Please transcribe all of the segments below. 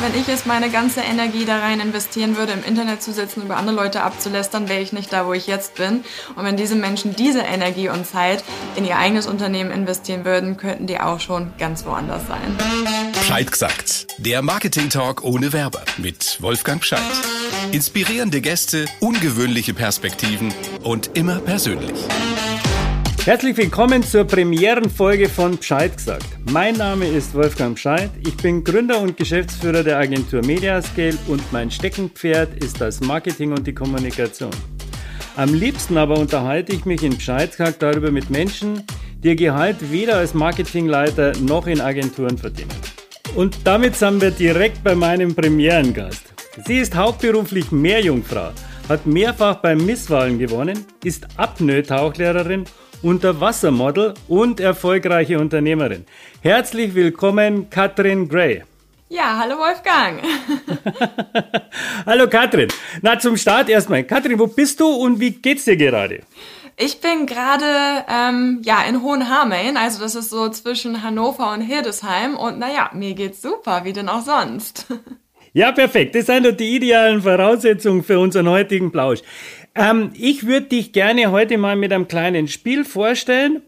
Wenn ich jetzt meine ganze Energie da rein investieren würde, im Internet zu sitzen, über andere Leute abzulästern, wäre ich nicht da, wo ich jetzt bin. Und wenn diese Menschen diese Energie und Zeit in ihr eigenes Unternehmen investieren würden, könnten die auch schon ganz woanders sein. Bescheid gesagt. Der Marketing Talk ohne Werber mit Wolfgang Bescheid. Inspirierende Gäste, ungewöhnliche Perspektiven und immer persönlich. Herzlich willkommen zur Premierenfolge von Bescheid gesagt. Mein Name ist Wolfgang Bescheid. Ich bin Gründer und Geschäftsführer der Agentur Mediascale und mein Steckenpferd ist das Marketing und die Kommunikation. Am liebsten aber unterhalte ich mich in Bescheid gesagt darüber mit Menschen, die ihr Gehalt weder als Marketingleiter noch in Agenturen verdienen. Und damit sind wir direkt bei meinem Premierengast. Sie ist hauptberuflich Meerjungfrau, hat mehrfach bei Misswahlen gewonnen, ist Apnoe-Tauchlehrerin Unterwassermodel und erfolgreiche Unternehmerin. Herzlich willkommen, Katrin Gray. Ja, hallo Wolfgang. hallo Katrin. Na, zum Start erstmal. Katrin, wo bist du und wie geht's dir gerade? Ich bin gerade ähm, ja in Hohenhameln, also das ist so zwischen Hannover und Hildesheim und naja, mir geht's super, wie denn auch sonst. Ja, perfekt. Das sind doch die idealen Voraussetzungen für unseren heutigen Plausch. Ähm, ich würde dich gerne heute mal mit einem kleinen Spiel vorstellen.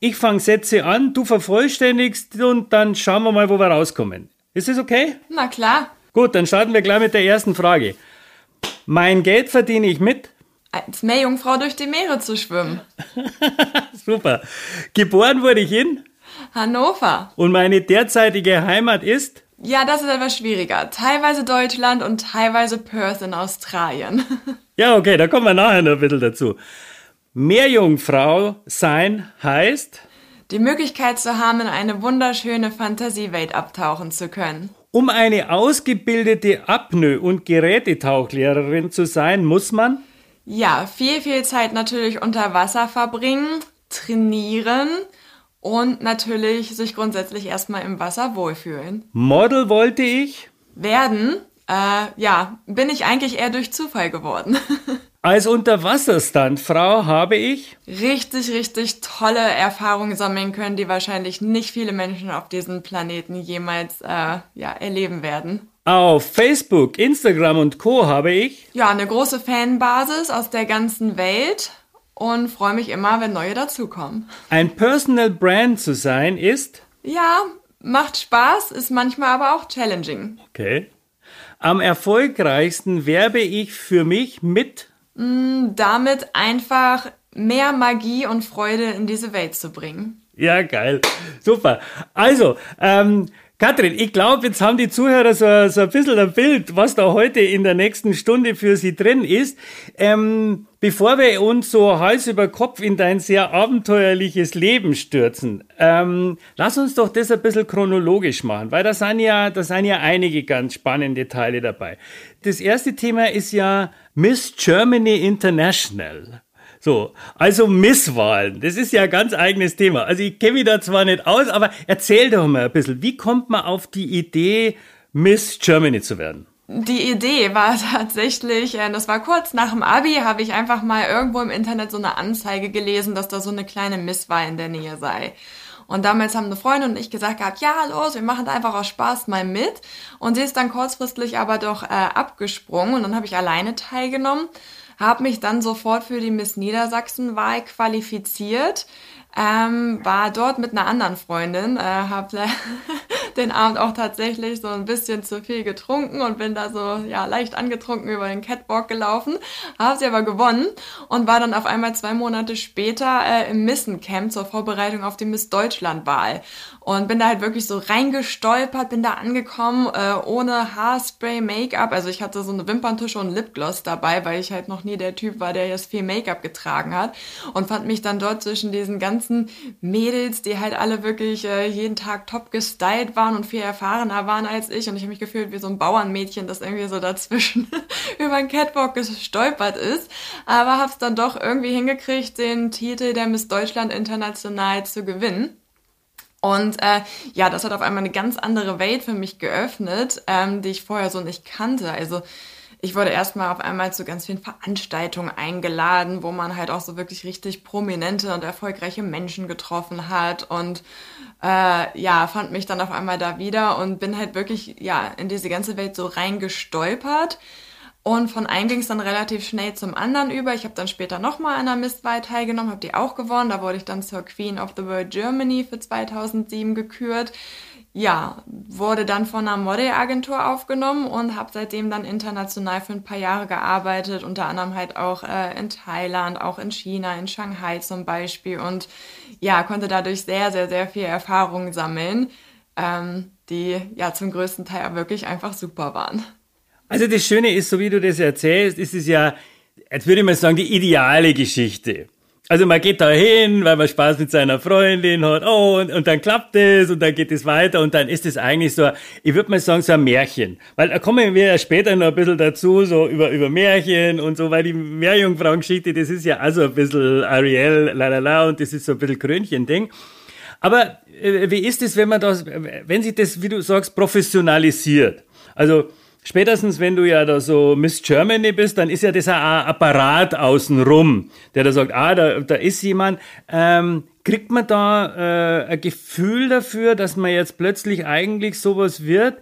Ich fange Sätze an, du vervollständigst und dann schauen wir mal, wo wir rauskommen. Ist das okay? Na klar. Gut, dann starten wir gleich mit der ersten Frage. Mein Geld verdiene ich mit? Als Meerjungfrau durch die Meere zu schwimmen. Super. Geboren wurde ich in? Hannover. Und meine derzeitige Heimat ist? Ja, das ist etwas schwieriger. Teilweise Deutschland und teilweise Perth in Australien. Ja, okay, da kommen wir nachher noch ein bisschen dazu. Meerjungfrau sein heißt? Die Möglichkeit zu haben, in eine wunderschöne Fantasiewelt abtauchen zu können. Um eine ausgebildete Apnoe- und Gerätetauchlehrerin zu sein, muss man? Ja, viel, viel Zeit natürlich unter Wasser verbringen, trainieren und natürlich sich grundsätzlich erstmal im Wasser wohlfühlen. Model wollte ich? Werden, äh, ja, bin ich eigentlich eher durch Zufall geworden. Als Unterwasserstuntfrau habe ich richtig, richtig tolle Erfahrungen sammeln können, die wahrscheinlich nicht viele Menschen auf diesem Planeten jemals äh, ja, erleben werden. Auf Facebook, Instagram und Co. habe ich ja eine große Fanbasis aus der ganzen Welt und freue mich immer, wenn neue dazukommen. Ein Personal Brand zu sein ist ja macht Spaß, ist manchmal aber auch challenging. Okay. Am erfolgreichsten werbe ich für mich mit? Mm, damit einfach mehr Magie und Freude in diese Welt zu bringen. Ja, geil. Super. Also, ähm, Katrin, ich glaube, jetzt haben die Zuhörer so, so ein bisschen ein Bild, was da heute in der nächsten Stunde für sie drin ist. Ähm, bevor wir uns so Hals über Kopf in dein sehr abenteuerliches Leben stürzen, ähm, lass uns doch das ein bisschen chronologisch machen, weil da sind ja, da sind ja einige ganz spannende Teile dabei. Das erste Thema ist ja Miss Germany International. So, also Misswahlen, das ist ja ein ganz eigenes Thema. Also ich kenne mich da zwar nicht aus, aber erzähl doch mal ein bisschen, wie kommt man auf die Idee, Miss Germany zu werden? Die Idee war tatsächlich, äh, das war kurz nach dem Abi, habe ich einfach mal irgendwo im Internet so eine Anzeige gelesen, dass da so eine kleine Misswahl in der Nähe sei. Und damals haben eine Freundin und ich gesagt gehabt, ja, los, wir machen da einfach aus Spaß mal mit. Und sie ist dann kurzfristig aber doch äh, abgesprungen und dann habe ich alleine teilgenommen habe mich dann sofort für die Miss Niedersachsen-Wahl qualifiziert. Ähm, war dort mit einer anderen Freundin, äh, habe den Abend auch tatsächlich so ein bisschen zu viel getrunken und bin da so ja leicht angetrunken über den Catwalk gelaufen, habe sie aber gewonnen und war dann auf einmal zwei Monate später äh, im Missen-Camp zur Vorbereitung auf die Miss Deutschland-Wahl und bin da halt wirklich so reingestolpert, bin da angekommen, äh, ohne Haarspray, Make-up. Also ich hatte so eine Wimperntusche und Lipgloss dabei, weil ich halt noch nie der Typ war, der jetzt viel Make-up getragen hat. Und fand mich dann dort zwischen diesen ganzen Mädels, die halt alle wirklich äh, jeden Tag top gestylt waren und viel erfahrener waren als ich. Und ich habe mich gefühlt wie so ein Bauernmädchen, das irgendwie so dazwischen über den Catwalk gestolpert ist. Aber hab's dann doch irgendwie hingekriegt, den Titel der Miss Deutschland International zu gewinnen. Und äh, ja, das hat auf einmal eine ganz andere Welt für mich geöffnet, ähm, die ich vorher so nicht kannte. Also ich wurde erstmal auf einmal zu ganz vielen Veranstaltungen eingeladen, wo man halt auch so wirklich richtig prominente und erfolgreiche Menschen getroffen hat und äh, ja, fand mich dann auf einmal da wieder und bin halt wirklich ja in diese ganze Welt so reingestolpert. Und von einem ging es dann relativ schnell zum anderen über. Ich habe dann später nochmal an der Mistwahl teilgenommen, habe die auch gewonnen. Da wurde ich dann zur Queen of the World Germany für 2007 gekürt ja, wurde dann von einer Modelagentur aufgenommen und habe seitdem dann international für ein paar Jahre gearbeitet, unter anderem halt auch äh, in Thailand, auch in China, in Shanghai zum Beispiel und ja, konnte dadurch sehr, sehr, sehr viel Erfahrung sammeln, ähm, die ja zum größten Teil wirklich einfach super waren. Also das Schöne ist, so wie du das erzählst, ist es ja, jetzt würde ich mal sagen, die ideale Geschichte. Also man geht da hin, weil man Spaß mit seiner Freundin hat, oh, und, und dann klappt es und dann geht es weiter und dann ist es eigentlich so, ich würde mal sagen, so ein Märchen. Weil da kommen wir ja später noch ein bisschen dazu, so über, über Märchen und so, weil die Meerjungfrauengeschichte, das ist ja also ein bisschen Ariel, la la la, und das ist so ein bisschen Krönchen-Ding. Aber äh, wie ist es, wenn man das, wenn sich das, wie du sagst, professionalisiert? Also Spätestens, wenn du ja da so Miss Germany bist, dann ist ja ein Apparat außenrum, der da sagt, ah, da, da ist jemand. Ähm, kriegt man da äh, ein Gefühl dafür, dass man jetzt plötzlich eigentlich sowas wird?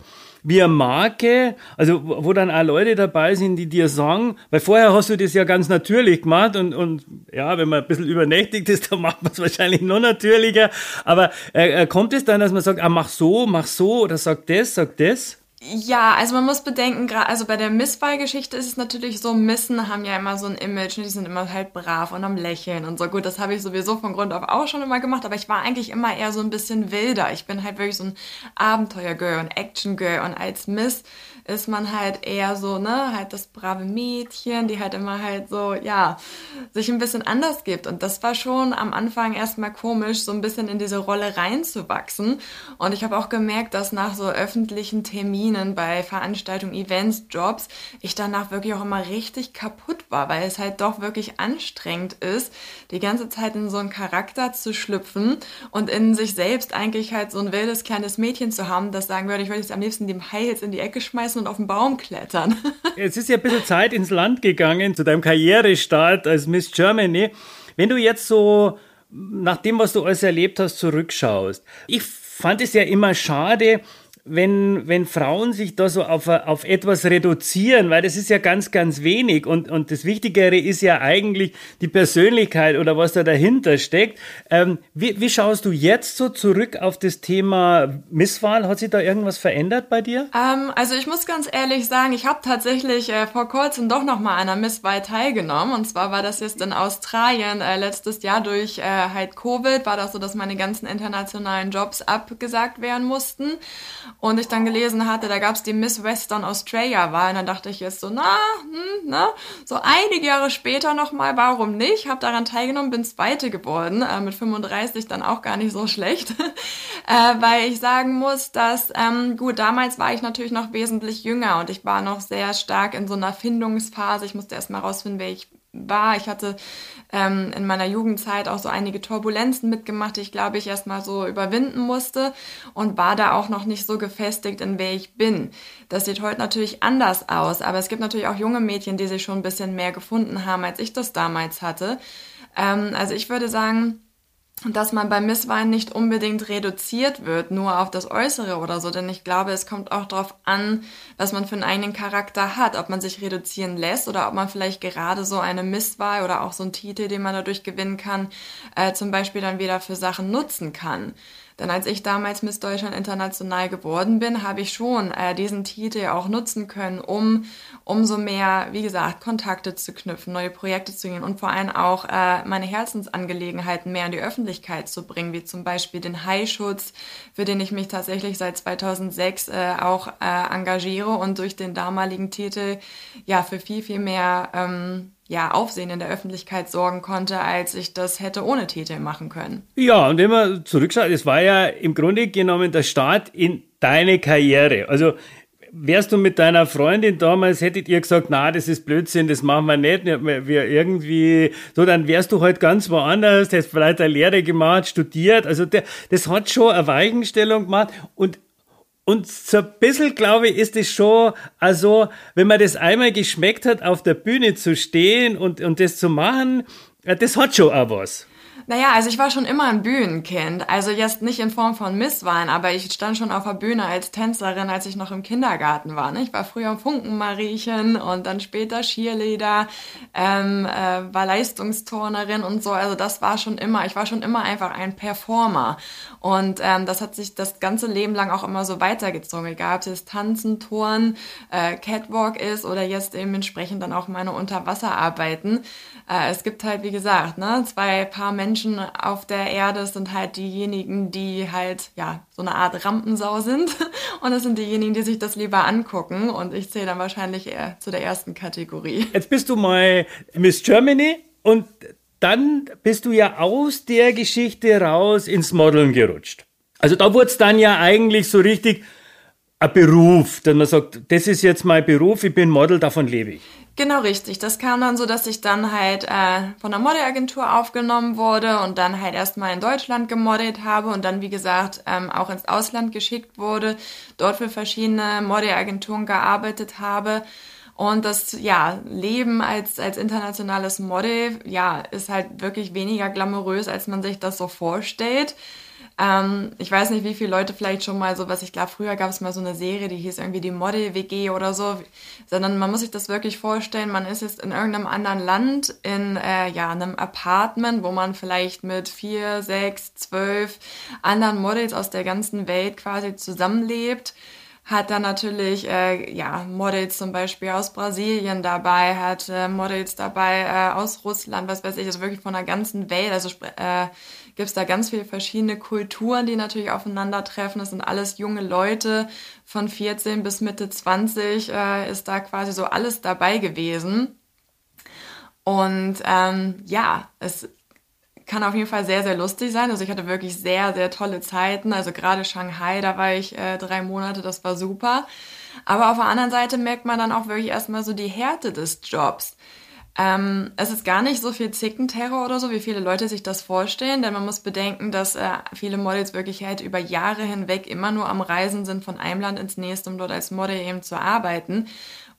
wie eine Marke, also wo dann auch Leute dabei sind, die dir sagen, weil vorher hast du das ja ganz natürlich gemacht und, und ja, wenn man ein bisschen übernächtigt ist, dann macht man es wahrscheinlich noch natürlicher, aber äh, äh kommt es dann, dass man sagt, ah, mach so, mach so oder sag das, sag das? Ja, also man muss bedenken, gerade also bei der Misswahlgeschichte ist es natürlich so, Missen haben ja immer so ein Image, ne? die sind immer halt brav und am Lächeln und so. Gut, das habe ich sowieso von Grund auf auch schon immer gemacht, aber ich war eigentlich immer eher so ein bisschen wilder. Ich bin halt wirklich so ein Abenteuergirl und Action-Girl und als Miss ist man halt eher so, ne, halt das brave Mädchen, die halt immer halt so, ja, sich ein bisschen anders gibt. Und das war schon am Anfang erstmal komisch, so ein bisschen in diese Rolle reinzuwachsen. Und ich habe auch gemerkt, dass nach so öffentlichen Terminen bei Veranstaltungen, Events, Jobs, ich danach wirklich auch immer richtig kaputt war, weil es halt doch wirklich anstrengend ist, die ganze Zeit in so einen Charakter zu schlüpfen und in sich selbst eigentlich halt so ein wildes kleines Mädchen zu haben, das sagen würde, ich würde jetzt am liebsten dem Heils in die Ecke schmeißen schmeißen und auf den Baum klettern. Es ist ja ein bisschen Zeit ins Land gegangen zu deinem Karrierestart als Miss Germany. Wenn du jetzt so nach dem, was du alles erlebt hast, zurückschaust. Ich fand es ja immer schade, wenn, wenn Frauen sich da so auf, auf etwas reduzieren, weil das ist ja ganz, ganz wenig und, und das Wichtigere ist ja eigentlich die Persönlichkeit oder was da dahinter steckt. Ähm, wie, wie schaust du jetzt so zurück auf das Thema Misswahl? Hat sich da irgendwas verändert bei dir? Ähm, also ich muss ganz ehrlich sagen, ich habe tatsächlich äh, vor kurzem doch noch mal an einer Misswahl teilgenommen und zwar war das jetzt in Australien äh, letztes Jahr durch äh, halt Covid, war das so, dass meine ganzen internationalen Jobs abgesagt werden mussten und ich dann gelesen hatte, da gab es die Miss Western Australia Wahl. Und dann dachte ich jetzt so, na, hm, ne? So einige Jahre später nochmal, warum nicht? Habe daran teilgenommen, bin Zweite geworden, äh, mit 35 dann auch gar nicht so schlecht. äh, weil ich sagen muss, dass, ähm, gut, damals war ich natürlich noch wesentlich jünger und ich war noch sehr stark in so einer Findungsphase. Ich musste erst mal rausfinden, wer ich war. Ich hatte ähm, in meiner Jugendzeit auch so einige Turbulenzen mitgemacht, die ich glaube ich erstmal so überwinden musste und war da auch noch nicht so gefestigt, in wer ich bin. Das sieht heute natürlich anders aus, aber es gibt natürlich auch junge Mädchen, die sich schon ein bisschen mehr gefunden haben, als ich das damals hatte. Ähm, also ich würde sagen, dass man beim Misswein nicht unbedingt reduziert wird, nur auf das Äußere oder so, denn ich glaube, es kommt auch darauf an, was man für einen eigenen Charakter hat, ob man sich reduzieren lässt oder ob man vielleicht gerade so eine Misswahl oder auch so einen Titel, den man dadurch gewinnen kann, äh, zum Beispiel dann wieder für Sachen nutzen kann. Denn als ich damals Miss Deutschland international geworden bin, habe ich schon äh, diesen Titel auch nutzen können, um umso mehr, wie gesagt, Kontakte zu knüpfen, neue Projekte zu gehen und vor allem auch äh, meine Herzensangelegenheiten mehr in die Öffentlichkeit zu bringen, wie zum Beispiel den Haischutz, für den ich mich tatsächlich seit 2006 äh, auch äh, engagiere und durch den damaligen Titel ja für viel, viel mehr ähm, ja, Aufsehen in der Öffentlichkeit sorgen konnte, als ich das hätte ohne Titel machen können. Ja, und wenn man zurückschaut, es war ja im Grunde genommen der Start in deine Karriere. Also wärst du mit deiner Freundin damals, hättet ihr gesagt, na, das ist Blödsinn, das machen wir nicht, wir irgendwie, so, dann wärst du halt ganz woanders, hast vielleicht eine Lehre gemacht, studiert, also der, das hat schon eine Weichenstellung gemacht und Und so ein bisschen, glaube ich, ist es schon, also, wenn man das einmal geschmeckt hat, auf der Bühne zu stehen und, und das zu machen, das hat schon auch was. Naja, also ich war schon immer ein Bühnenkind. Also jetzt nicht in Form von Misswahlen, aber ich stand schon auf der Bühne als Tänzerin, als ich noch im Kindergarten war. Ne? Ich war früher Funkenmariechen und dann später Cheerleader, ähm, äh, war Leistungsturnerin und so. Also das war schon immer, ich war schon immer einfach ein Performer. Und ähm, das hat sich das ganze Leben lang auch immer so weitergezogen. Egal, ob es Tanzen, Touren, äh, Catwalk ist oder jetzt eben entsprechend dann auch meine Unterwasserarbeiten. Äh, es gibt halt, wie gesagt, ne, zwei Paar Menschen auf der Erde sind halt diejenigen, die halt, ja, so eine Art Rampensau sind. Und das sind diejenigen, die sich das lieber angucken. Und ich zähle dann wahrscheinlich eher zu der ersten Kategorie. Jetzt bist du mal Miss Germany und dann bist du ja aus der Geschichte raus ins Modeln gerutscht. Also da wurde es dann ja eigentlich so richtig ein Beruf, dass man sagt, das ist jetzt mein Beruf, ich bin Model, davon lebe ich. Genau richtig. Das kam dann so, dass ich dann halt äh, von der Modelagentur aufgenommen wurde und dann halt erstmal in Deutschland gemodelt habe und dann, wie gesagt, ähm, auch ins Ausland geschickt wurde, dort für verschiedene Modelagenturen gearbeitet habe. Und das ja, Leben als, als internationales Model, ja, ist halt wirklich weniger glamourös, als man sich das so vorstellt. Ähm, ich weiß nicht, wie viele Leute vielleicht schon mal so, was ich glaube, früher gab es mal so eine Serie, die hieß irgendwie die Model-WG oder so, sondern man muss sich das wirklich vorstellen, man ist jetzt in irgendeinem anderen Land, in äh, ja, einem Apartment, wo man vielleicht mit vier, sechs, zwölf anderen Models aus der ganzen Welt quasi zusammenlebt hat dann natürlich äh, ja Models zum Beispiel aus Brasilien dabei, hat äh, Models dabei äh, aus Russland, was weiß ich, also wirklich von der ganzen Welt. Also äh, gibt es da ganz viele verschiedene Kulturen, die natürlich aufeinandertreffen. Das sind alles junge Leute von 14 bis Mitte 20 äh, ist da quasi so alles dabei gewesen. Und ähm, ja, es kann auf jeden Fall sehr, sehr lustig sein. Also ich hatte wirklich sehr, sehr tolle Zeiten. Also gerade Shanghai, da war ich äh, drei Monate, das war super. Aber auf der anderen Seite merkt man dann auch wirklich erstmal so die Härte des Jobs. Ähm, es ist gar nicht so viel Zickenterror oder so, wie viele Leute sich das vorstellen, denn man muss bedenken, dass äh, viele Models wirklich halt über Jahre hinweg immer nur am Reisen sind von einem Land ins nächste, um dort als Model eben zu arbeiten.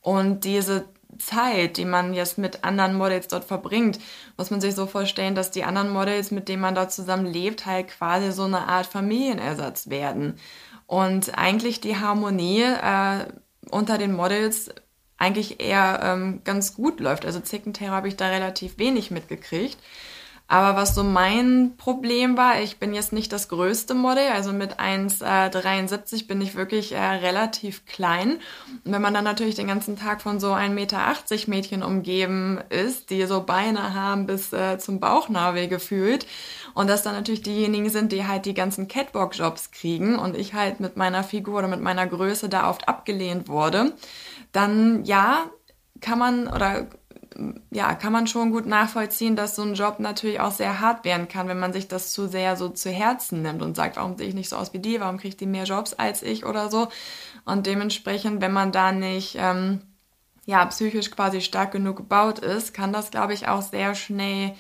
Und diese Zeit, die man jetzt mit anderen Models dort verbringt, muss man sich so vorstellen, dass die anderen Models, mit denen man dort zusammen lebt, halt quasi so eine Art Familienersatz werden. Und eigentlich die Harmonie äh, unter den Models eigentlich eher ähm, ganz gut läuft. Also Zickenterror habe ich da relativ wenig mitgekriegt. Aber was so mein Problem war, ich bin jetzt nicht das größte Model, also mit 1,73 äh, bin ich wirklich äh, relativ klein. Und wenn man dann natürlich den ganzen Tag von so 1,80 Meter Mädchen umgeben ist, die so Beine haben bis äh, zum Bauchnabel gefühlt, und dass dann natürlich diejenigen sind, die halt die ganzen Catwalk-Jobs kriegen und ich halt mit meiner Figur oder mit meiner Größe da oft abgelehnt wurde, dann ja, kann man oder ja, kann man schon gut nachvollziehen, dass so ein Job natürlich auch sehr hart werden kann, wenn man sich das zu sehr so zu Herzen nimmt und sagt, warum sehe ich nicht so aus wie die, warum kriegt die mehr Jobs als ich oder so. Und dementsprechend, wenn man da nicht ähm, ja, psychisch quasi stark genug gebaut ist, kann das, glaube ich, auch sehr schnell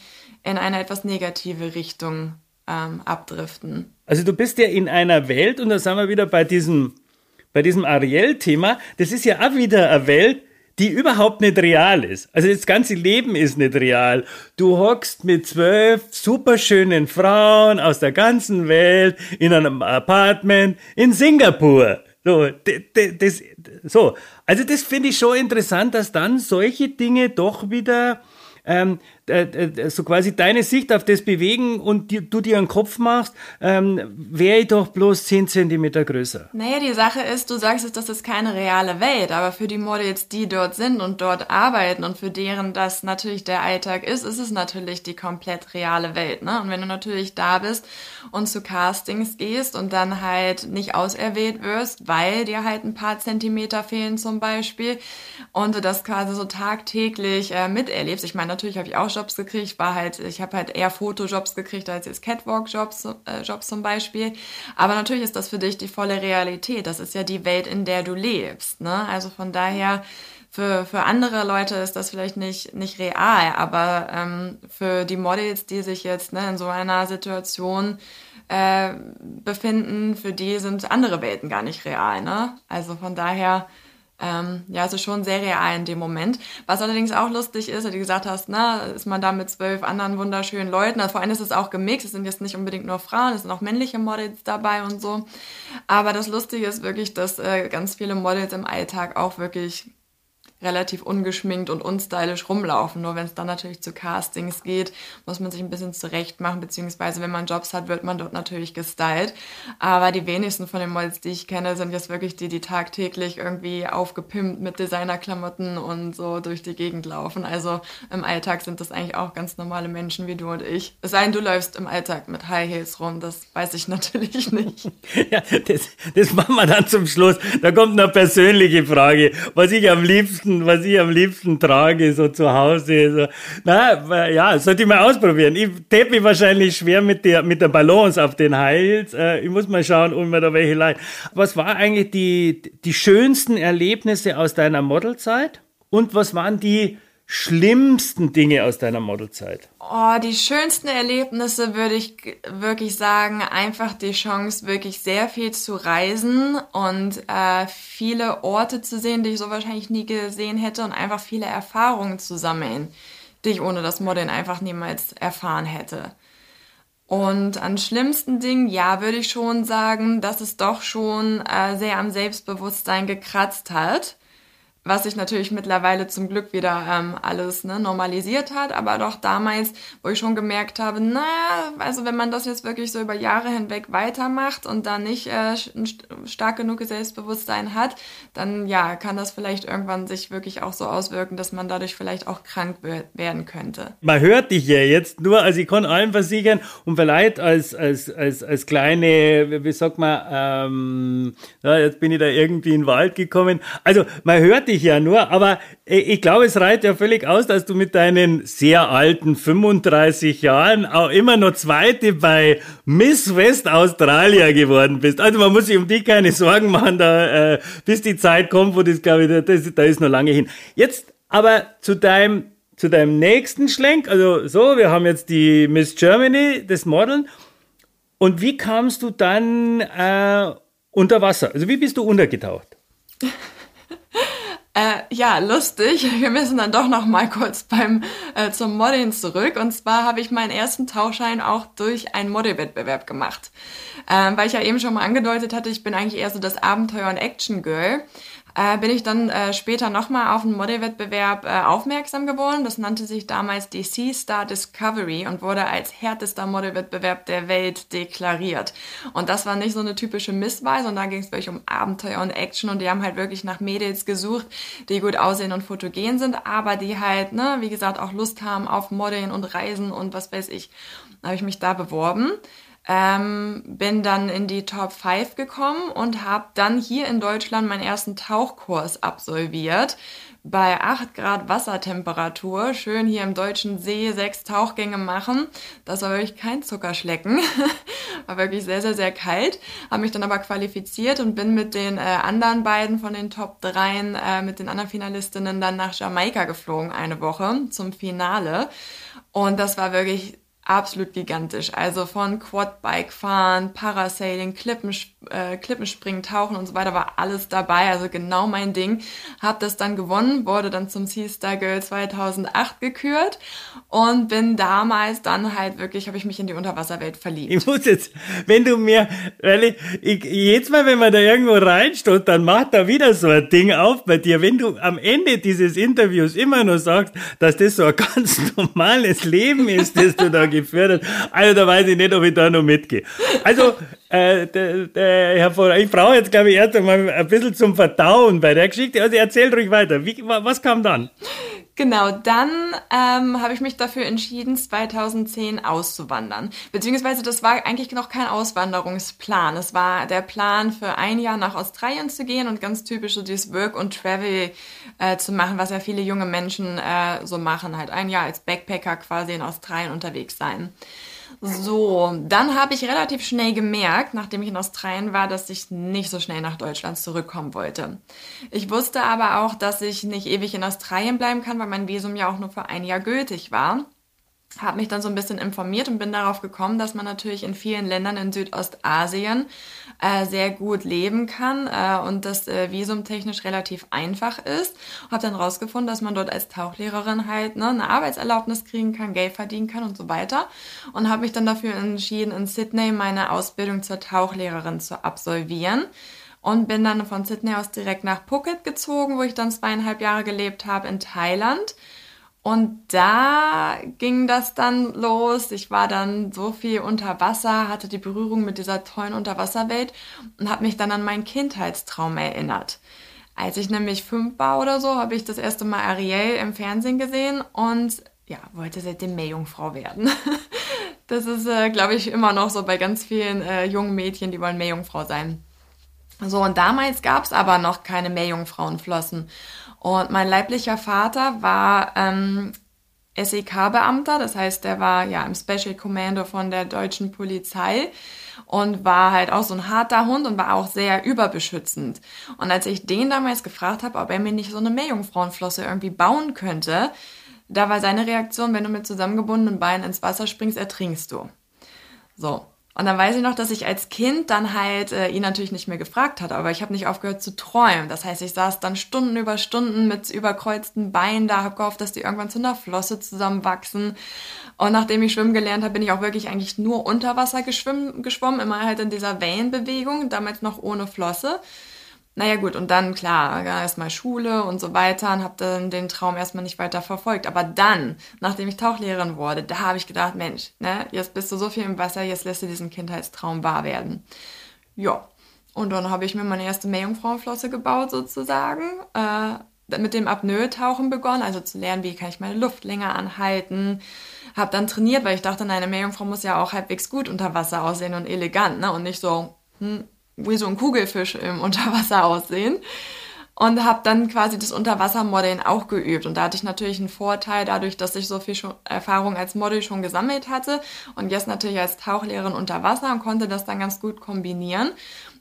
in eine etwas negative Richtung ähm, abdriften. Also du bist ja in einer Welt, und da sind wir wieder bei diesem bei diesem Ariel-Thema, das ist ja auch wieder eine Welt, die überhaupt nicht real ist. Also das ganze Leben ist nicht real. Du hockst mit zwölf superschönen Frauen aus der ganzen Welt in einem Apartment in Singapur. So, das, so. Also das finde ich schon interessant, dass dann solche Dinge doch wieder ähm, äh, äh, so quasi deine Sicht auf das bewegen und du dir einen Kopf machst, ähm, wäre ich doch bloß 10 Zentimeter größer. Naja, die Sache ist, du sagst es, das ist keine reale Welt, aber für die Models, die dort sind und dort arbeiten und für deren das natürlich der Alltag ist, ist es natürlich die komplett reale Welt. Ne? Und wenn du natürlich da bist und zu Castings gehst und dann halt nicht auserwählt wirst, weil dir halt ein paar Zentimeter fehlen zum Beispiel und du das quasi so tagtäglich äh, miterlebst. Ich meine, natürlich habe ich auch Jobs gekriegt, war halt, ich habe halt eher Fotojobs gekriegt als jetzt Catwalk-Jobs äh, Jobs zum Beispiel. Aber natürlich ist das für dich die volle Realität. Das ist ja die Welt, in der du lebst. Ne? Also von daher für, für andere Leute ist das vielleicht nicht, nicht real, aber ähm, für die Models, die sich jetzt ne, in so einer Situation äh, befinden, für die sind andere Welten gar nicht real. Ne? Also von daher, ähm, ja, es ist schon sehr real in dem Moment. Was allerdings auch lustig ist, wie du gesagt hast, ne, ist man da mit zwölf anderen wunderschönen Leuten. Also vor allem ist es auch gemixt. Es sind jetzt nicht unbedingt nur Frauen, es sind auch männliche Models dabei und so. Aber das Lustige ist wirklich, dass äh, ganz viele Models im Alltag auch wirklich relativ ungeschminkt und unstylisch rumlaufen. Nur wenn es dann natürlich zu Castings geht, muss man sich ein bisschen zurecht machen, beziehungsweise wenn man Jobs hat, wird man dort natürlich gestylt. Aber die wenigsten von den Models, die ich kenne, sind jetzt wirklich die, die tagtäglich irgendwie aufgepimpt mit Designerklamotten und so durch die Gegend laufen. Also im Alltag sind das eigentlich auch ganz normale Menschen wie du und ich. Es sei denn, du läufst im Alltag mit High Heels rum, das weiß ich natürlich nicht. ja, das, das machen wir dann zum Schluss. Da kommt eine persönliche Frage, was ich am liebsten liebsten, was ich am liebsten trage, so zu Hause. So. Na, ja, sollte ich mal ausprobieren. Ich mich wahrscheinlich schwer mit der, mit der Balance auf den Heils. Äh, ich muss mal schauen, ob mir da welche leid. Was war eigentlich die, die schönsten Erlebnisse aus deiner Modelzeit? Und was waren die schlimmsten Dinge aus deiner Modelzeit? Oh, die schönsten Erlebnisse würde ich wirklich sagen, einfach die Chance, wirklich sehr viel zu reisen und äh, viele Orte zu sehen, die ich so wahrscheinlich nie gesehen hätte und einfach viele Erfahrungen zu sammeln, die ich ohne das Modeln einfach niemals erfahren hätte. Und an schlimmsten Dingen, ja, würde ich schon sagen, dass es doch schon äh, sehr am Selbstbewusstsein gekratzt hat was sich natürlich mittlerweile zum Glück wieder ähm, alles ne, normalisiert hat, aber doch damals, wo ich schon gemerkt habe, naja, also wenn man das jetzt wirklich so über Jahre hinweg weitermacht und dann nicht äh, ein stark genug Selbstbewusstsein hat, dann ja, kann das vielleicht irgendwann sich wirklich auch so auswirken, dass man dadurch vielleicht auch krank werden könnte. Man hört dich ja jetzt nur, also ich kann allen versichern und vielleicht als, als, als, als kleine, wie sagt man, ähm, ja, jetzt bin ich da irgendwie in den Wald gekommen, also man hört dich dich ja nur, aber äh, ich glaube, es reicht ja völlig aus, dass du mit deinen sehr alten 35 Jahren auch immer noch Zweite bei Miss West Australia geworden bist. Also man muss sich um dich keine Sorgen machen, da, äh, bis die Zeit kommt, wo das, glaube ich, das, da ist noch lange hin. Jetzt aber zu deinem, zu deinem nächsten Schlenk. Also so, wir haben jetzt die Miss Germany, das Modeln. Und wie kamst du dann äh, unter Wasser? Also wie bist du untergetaucht? Äh, ja, lustig. Wir müssen dann doch noch mal kurz beim äh, zum Modeln zurück. Und zwar habe ich meinen ersten Tauschschein auch durch einen Modelwettbewerb gemacht, ähm, weil ich ja eben schon mal angedeutet hatte, ich bin eigentlich eher so das Abenteuer- und Action-Girl äh, bin ich dann äh, später nochmal auf einen Modelwettbewerb äh, aufmerksam geworden. Das nannte sich damals die Sea Star Discovery und wurde als härtester Modelwettbewerb der Welt deklariert. Und das war nicht so eine typische Misswahl, sondern da ging es wirklich um Abenteuer und Action und die haben halt wirklich nach Mädels gesucht, die gut aussehen und fotogen sind, aber die halt, ne, wie gesagt, auch Lust haben auf Modeln und Reisen und was weiß ich. Habe ich mich da beworben. Ähm, bin dann in die Top 5 gekommen und habe dann hier in Deutschland meinen ersten Tauchkurs absolviert. Bei 8 Grad Wassertemperatur, schön hier im deutschen See sechs Tauchgänge machen. Das war wirklich kein Zuckerschlecken. war wirklich sehr, sehr, sehr kalt. Habe mich dann aber qualifiziert und bin mit den äh, anderen beiden von den Top 3, äh, mit den anderen Finalistinnen dann nach Jamaika geflogen, eine Woche zum Finale. Und das war wirklich absolut gigantisch. Also von Quadbike fahren, Parasailing, Klippensp äh, Klippenspringen, Tauchen und so weiter war alles dabei. Also genau mein Ding. Hab das dann gewonnen, wurde dann zum Sea Star Girl 2008 gekürt und bin damals dann halt wirklich, habe ich mich in die Unterwasserwelt verliebt. Ich muss jetzt, wenn du mir, weil ich, ich jetzt mal, wenn man da irgendwo reinsteht, dann macht da wieder so ein Ding auf bei dir. Wenn du am Ende dieses Interviews immer nur sagst, dass das so ein ganz normales Leben ist, das du da hast, also da weiß ich nicht, ob ich da noch mitgehe. Also, äh, der, der Herr ich brauche jetzt, glaube ich, erst einmal ein bisschen zum Verdauen bei der Geschichte. Also erzähl ruhig weiter. Wie, was kam dann? Genau, dann ähm, habe ich mich dafür entschieden, 2010 auszuwandern. Beziehungsweise das war eigentlich noch kein Auswanderungsplan. Es war der Plan, für ein Jahr nach Australien zu gehen und ganz typisch so dieses Work und Travel äh, zu machen, was ja viele junge Menschen äh, so machen. Halt ein Jahr als Backpacker quasi in Australien unterwegs sein. So, dann habe ich relativ schnell gemerkt, nachdem ich in Australien war, dass ich nicht so schnell nach Deutschland zurückkommen wollte. Ich wusste aber auch, dass ich nicht ewig in Australien bleiben kann, weil mein Visum ja auch nur für ein Jahr gültig war habe mich dann so ein bisschen informiert und bin darauf gekommen, dass man natürlich in vielen Ländern in Südostasien äh, sehr gut leben kann äh, und das äh, visumtechnisch relativ einfach ist. Habe dann rausgefunden, dass man dort als Tauchlehrerin halt ne, eine Arbeitserlaubnis kriegen kann, Geld verdienen kann und so weiter. Und habe mich dann dafür entschieden, in Sydney meine Ausbildung zur Tauchlehrerin zu absolvieren und bin dann von Sydney aus direkt nach Phuket gezogen, wo ich dann zweieinhalb Jahre gelebt habe in Thailand und da ging das dann los. Ich war dann so viel unter Wasser, hatte die Berührung mit dieser tollen Unterwasserwelt und habe mich dann an meinen Kindheitstraum erinnert. Als ich nämlich fünf war oder so, habe ich das erste Mal Ariel im Fernsehen gesehen und ja, wollte seitdem Meerjungfrau werden. das ist, äh, glaube ich, immer noch so bei ganz vielen äh, jungen Mädchen, die wollen Meerjungfrau sein. So, und damals gab es aber noch keine Meerjungfrauenflossen. Und mein leiblicher Vater war ähm, SEK-Beamter, das heißt, der war ja im Special Commando von der deutschen Polizei und war halt auch so ein harter Hund und war auch sehr überbeschützend. Und als ich den damals gefragt habe, ob er mir nicht so eine Meerjungfrauenflosse irgendwie bauen könnte, da war seine Reaktion, wenn du mit zusammengebundenen Beinen ins Wasser springst, ertrinkst du. So, und dann weiß ich noch, dass ich als Kind dann halt äh, ihn natürlich nicht mehr gefragt hatte, aber ich habe nicht aufgehört zu träumen. Das heißt, ich saß dann Stunden über Stunden mit überkreuzten Beinen da, habe gehofft, dass die irgendwann zu einer Flosse zusammenwachsen. Und nachdem ich schwimmen gelernt habe, bin ich auch wirklich eigentlich nur unter Wasser geschwommen, immer halt in dieser Wellenbewegung, damals noch ohne Flosse. Naja gut, und dann klar, erstmal Schule und so weiter und habe dann den Traum erstmal nicht weiter verfolgt. Aber dann, nachdem ich Tauchlehrerin wurde, da habe ich gedacht, Mensch, ne, jetzt bist du so viel im Wasser, jetzt lässt du diesen Kindheitstraum wahr werden. Ja, und dann habe ich mir meine erste Meerjungfrauenflosse gebaut sozusagen. Äh, mit dem Apnoe-Tauchen begonnen, also zu lernen, wie kann ich meine Luft länger anhalten. Habe dann trainiert, weil ich dachte, eine Meerjungfrau muss ja auch halbwegs gut unter Wasser aussehen und elegant, ne? Und nicht so, hm, wie so ein Kugelfisch im Unterwasser aussehen. Und habe dann quasi das Unterwassermodeln auch geübt. Und da hatte ich natürlich einen Vorteil, dadurch, dass ich so viel Erfahrung als Model schon gesammelt hatte und jetzt natürlich als Tauchlehrerin unter Wasser und konnte das dann ganz gut kombinieren.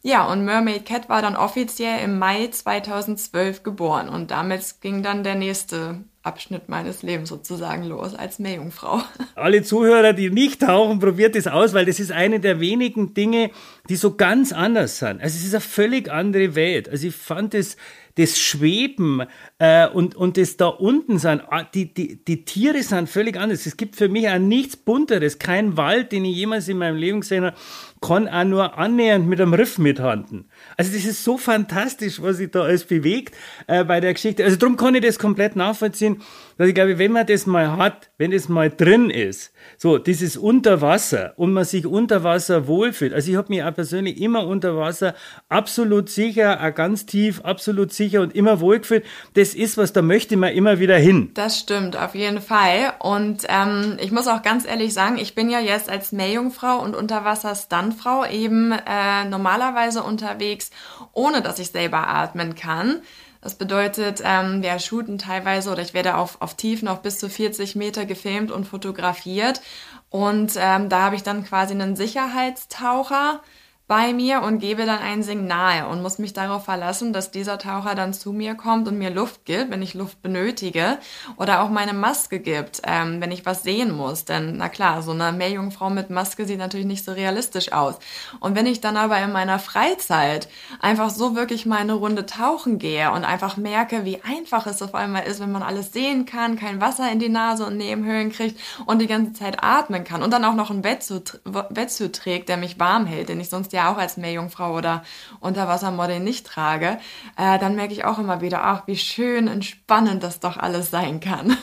Ja, und Mermaid Cat war dann offiziell im Mai 2012 geboren und damit ging dann der nächste Abschnitt meines Lebens sozusagen los als Meerjungfrau. Alle Zuhörer, die nicht tauchen, probiert es aus, weil das ist eine der wenigen Dinge, die so ganz anders sind. Also es ist eine völlig andere Welt. Also ich fand es das Schweben äh, und, und das da unten sein, ah, die, die, die Tiere sind völlig anders. Es gibt für mich auch nichts Bunteres, kein Wald, den ich jemals in meinem Leben gesehen habe, kann auch nur annähernd mit einem Riff mithanden. Also das ist so fantastisch, was sich da alles bewegt äh, bei der Geschichte. Also darum kann ich das komplett nachvollziehen, dass ich glaube, wenn man das mal hat, wenn das mal drin ist, so dieses Unterwasser und man sich unter Wasser wohlfühlt. Also ich habe mich auch persönlich immer unter Wasser absolut sicher, auch ganz tief, absolut sicher und immer wohlgefühlt. Das ist was, da möchte man immer wieder hin. Das stimmt, auf jeden Fall. Und ähm, ich muss auch ganz ehrlich sagen, ich bin ja jetzt als Meerjungfrau und Unterwasser-Stuntfrau eben äh, normalerweise unterwegs, ohne dass ich selber atmen kann. Das bedeutet, ähm, wir shooten teilweise oder ich werde auf, auf Tiefen auf bis zu 40 Meter gefilmt und fotografiert. Und ähm, da habe ich dann quasi einen Sicherheitstaucher, bei mir und gebe dann ein Signal und muss mich darauf verlassen, dass dieser Taucher dann zu mir kommt und mir Luft gibt, wenn ich Luft benötige oder auch meine Maske gibt, ähm, wenn ich was sehen muss. Denn na klar, so eine Meerjungfrau mit Maske sieht natürlich nicht so realistisch aus. Und wenn ich dann aber in meiner Freizeit einfach so wirklich mal eine Runde tauchen gehe und einfach merke, wie einfach es auf einmal ist, wenn man alles sehen kann, kein Wasser in die Nase und Nebenhöhlen kriegt und die ganze Zeit atmen kann und dann auch noch einen Wetsuit trägt, der mich warm hält, den ich sonst ja auch als Meerjungfrau oder Unterwassermodel nicht trage, äh, dann merke ich auch immer wieder, ach, wie schön entspannend das doch alles sein kann.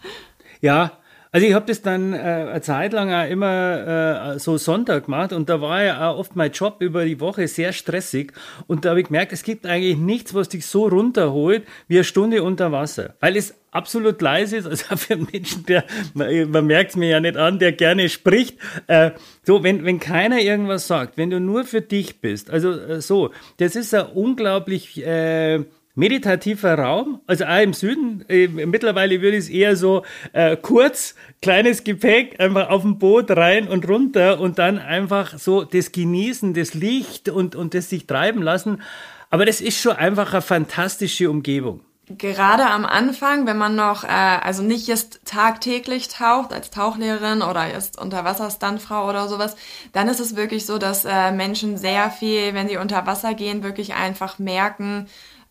ja, also ich habe das dann äh, eine Zeit lang auch immer äh, so Sonntag gemacht und da war ja auch oft mein Job über die Woche sehr stressig und da habe ich gemerkt, es gibt eigentlich nichts, was dich so runterholt wie eine Stunde unter Wasser, weil es absolut leise ist, also für einen Menschen, der, man, man merkt es mir ja nicht an, der gerne spricht, äh, so, wenn, wenn keiner irgendwas sagt, wenn du nur für dich bist, also äh, so, das ist ein unglaublich äh, meditativer Raum, also auch im Süden. Äh, mittlerweile würde ich es eher so äh, kurz, kleines Gepäck, einfach auf dem Boot rein und runter und dann einfach so das Genießen, das Licht und, und das sich treiben lassen. Aber das ist schon einfach eine fantastische Umgebung gerade am Anfang, wenn man noch, äh, also nicht jetzt tagtäglich taucht als Tauchlehrerin oder jetzt Unterwasserstandfrau oder sowas, dann ist es wirklich so, dass äh, Menschen sehr viel, wenn sie unter Wasser gehen, wirklich einfach merken,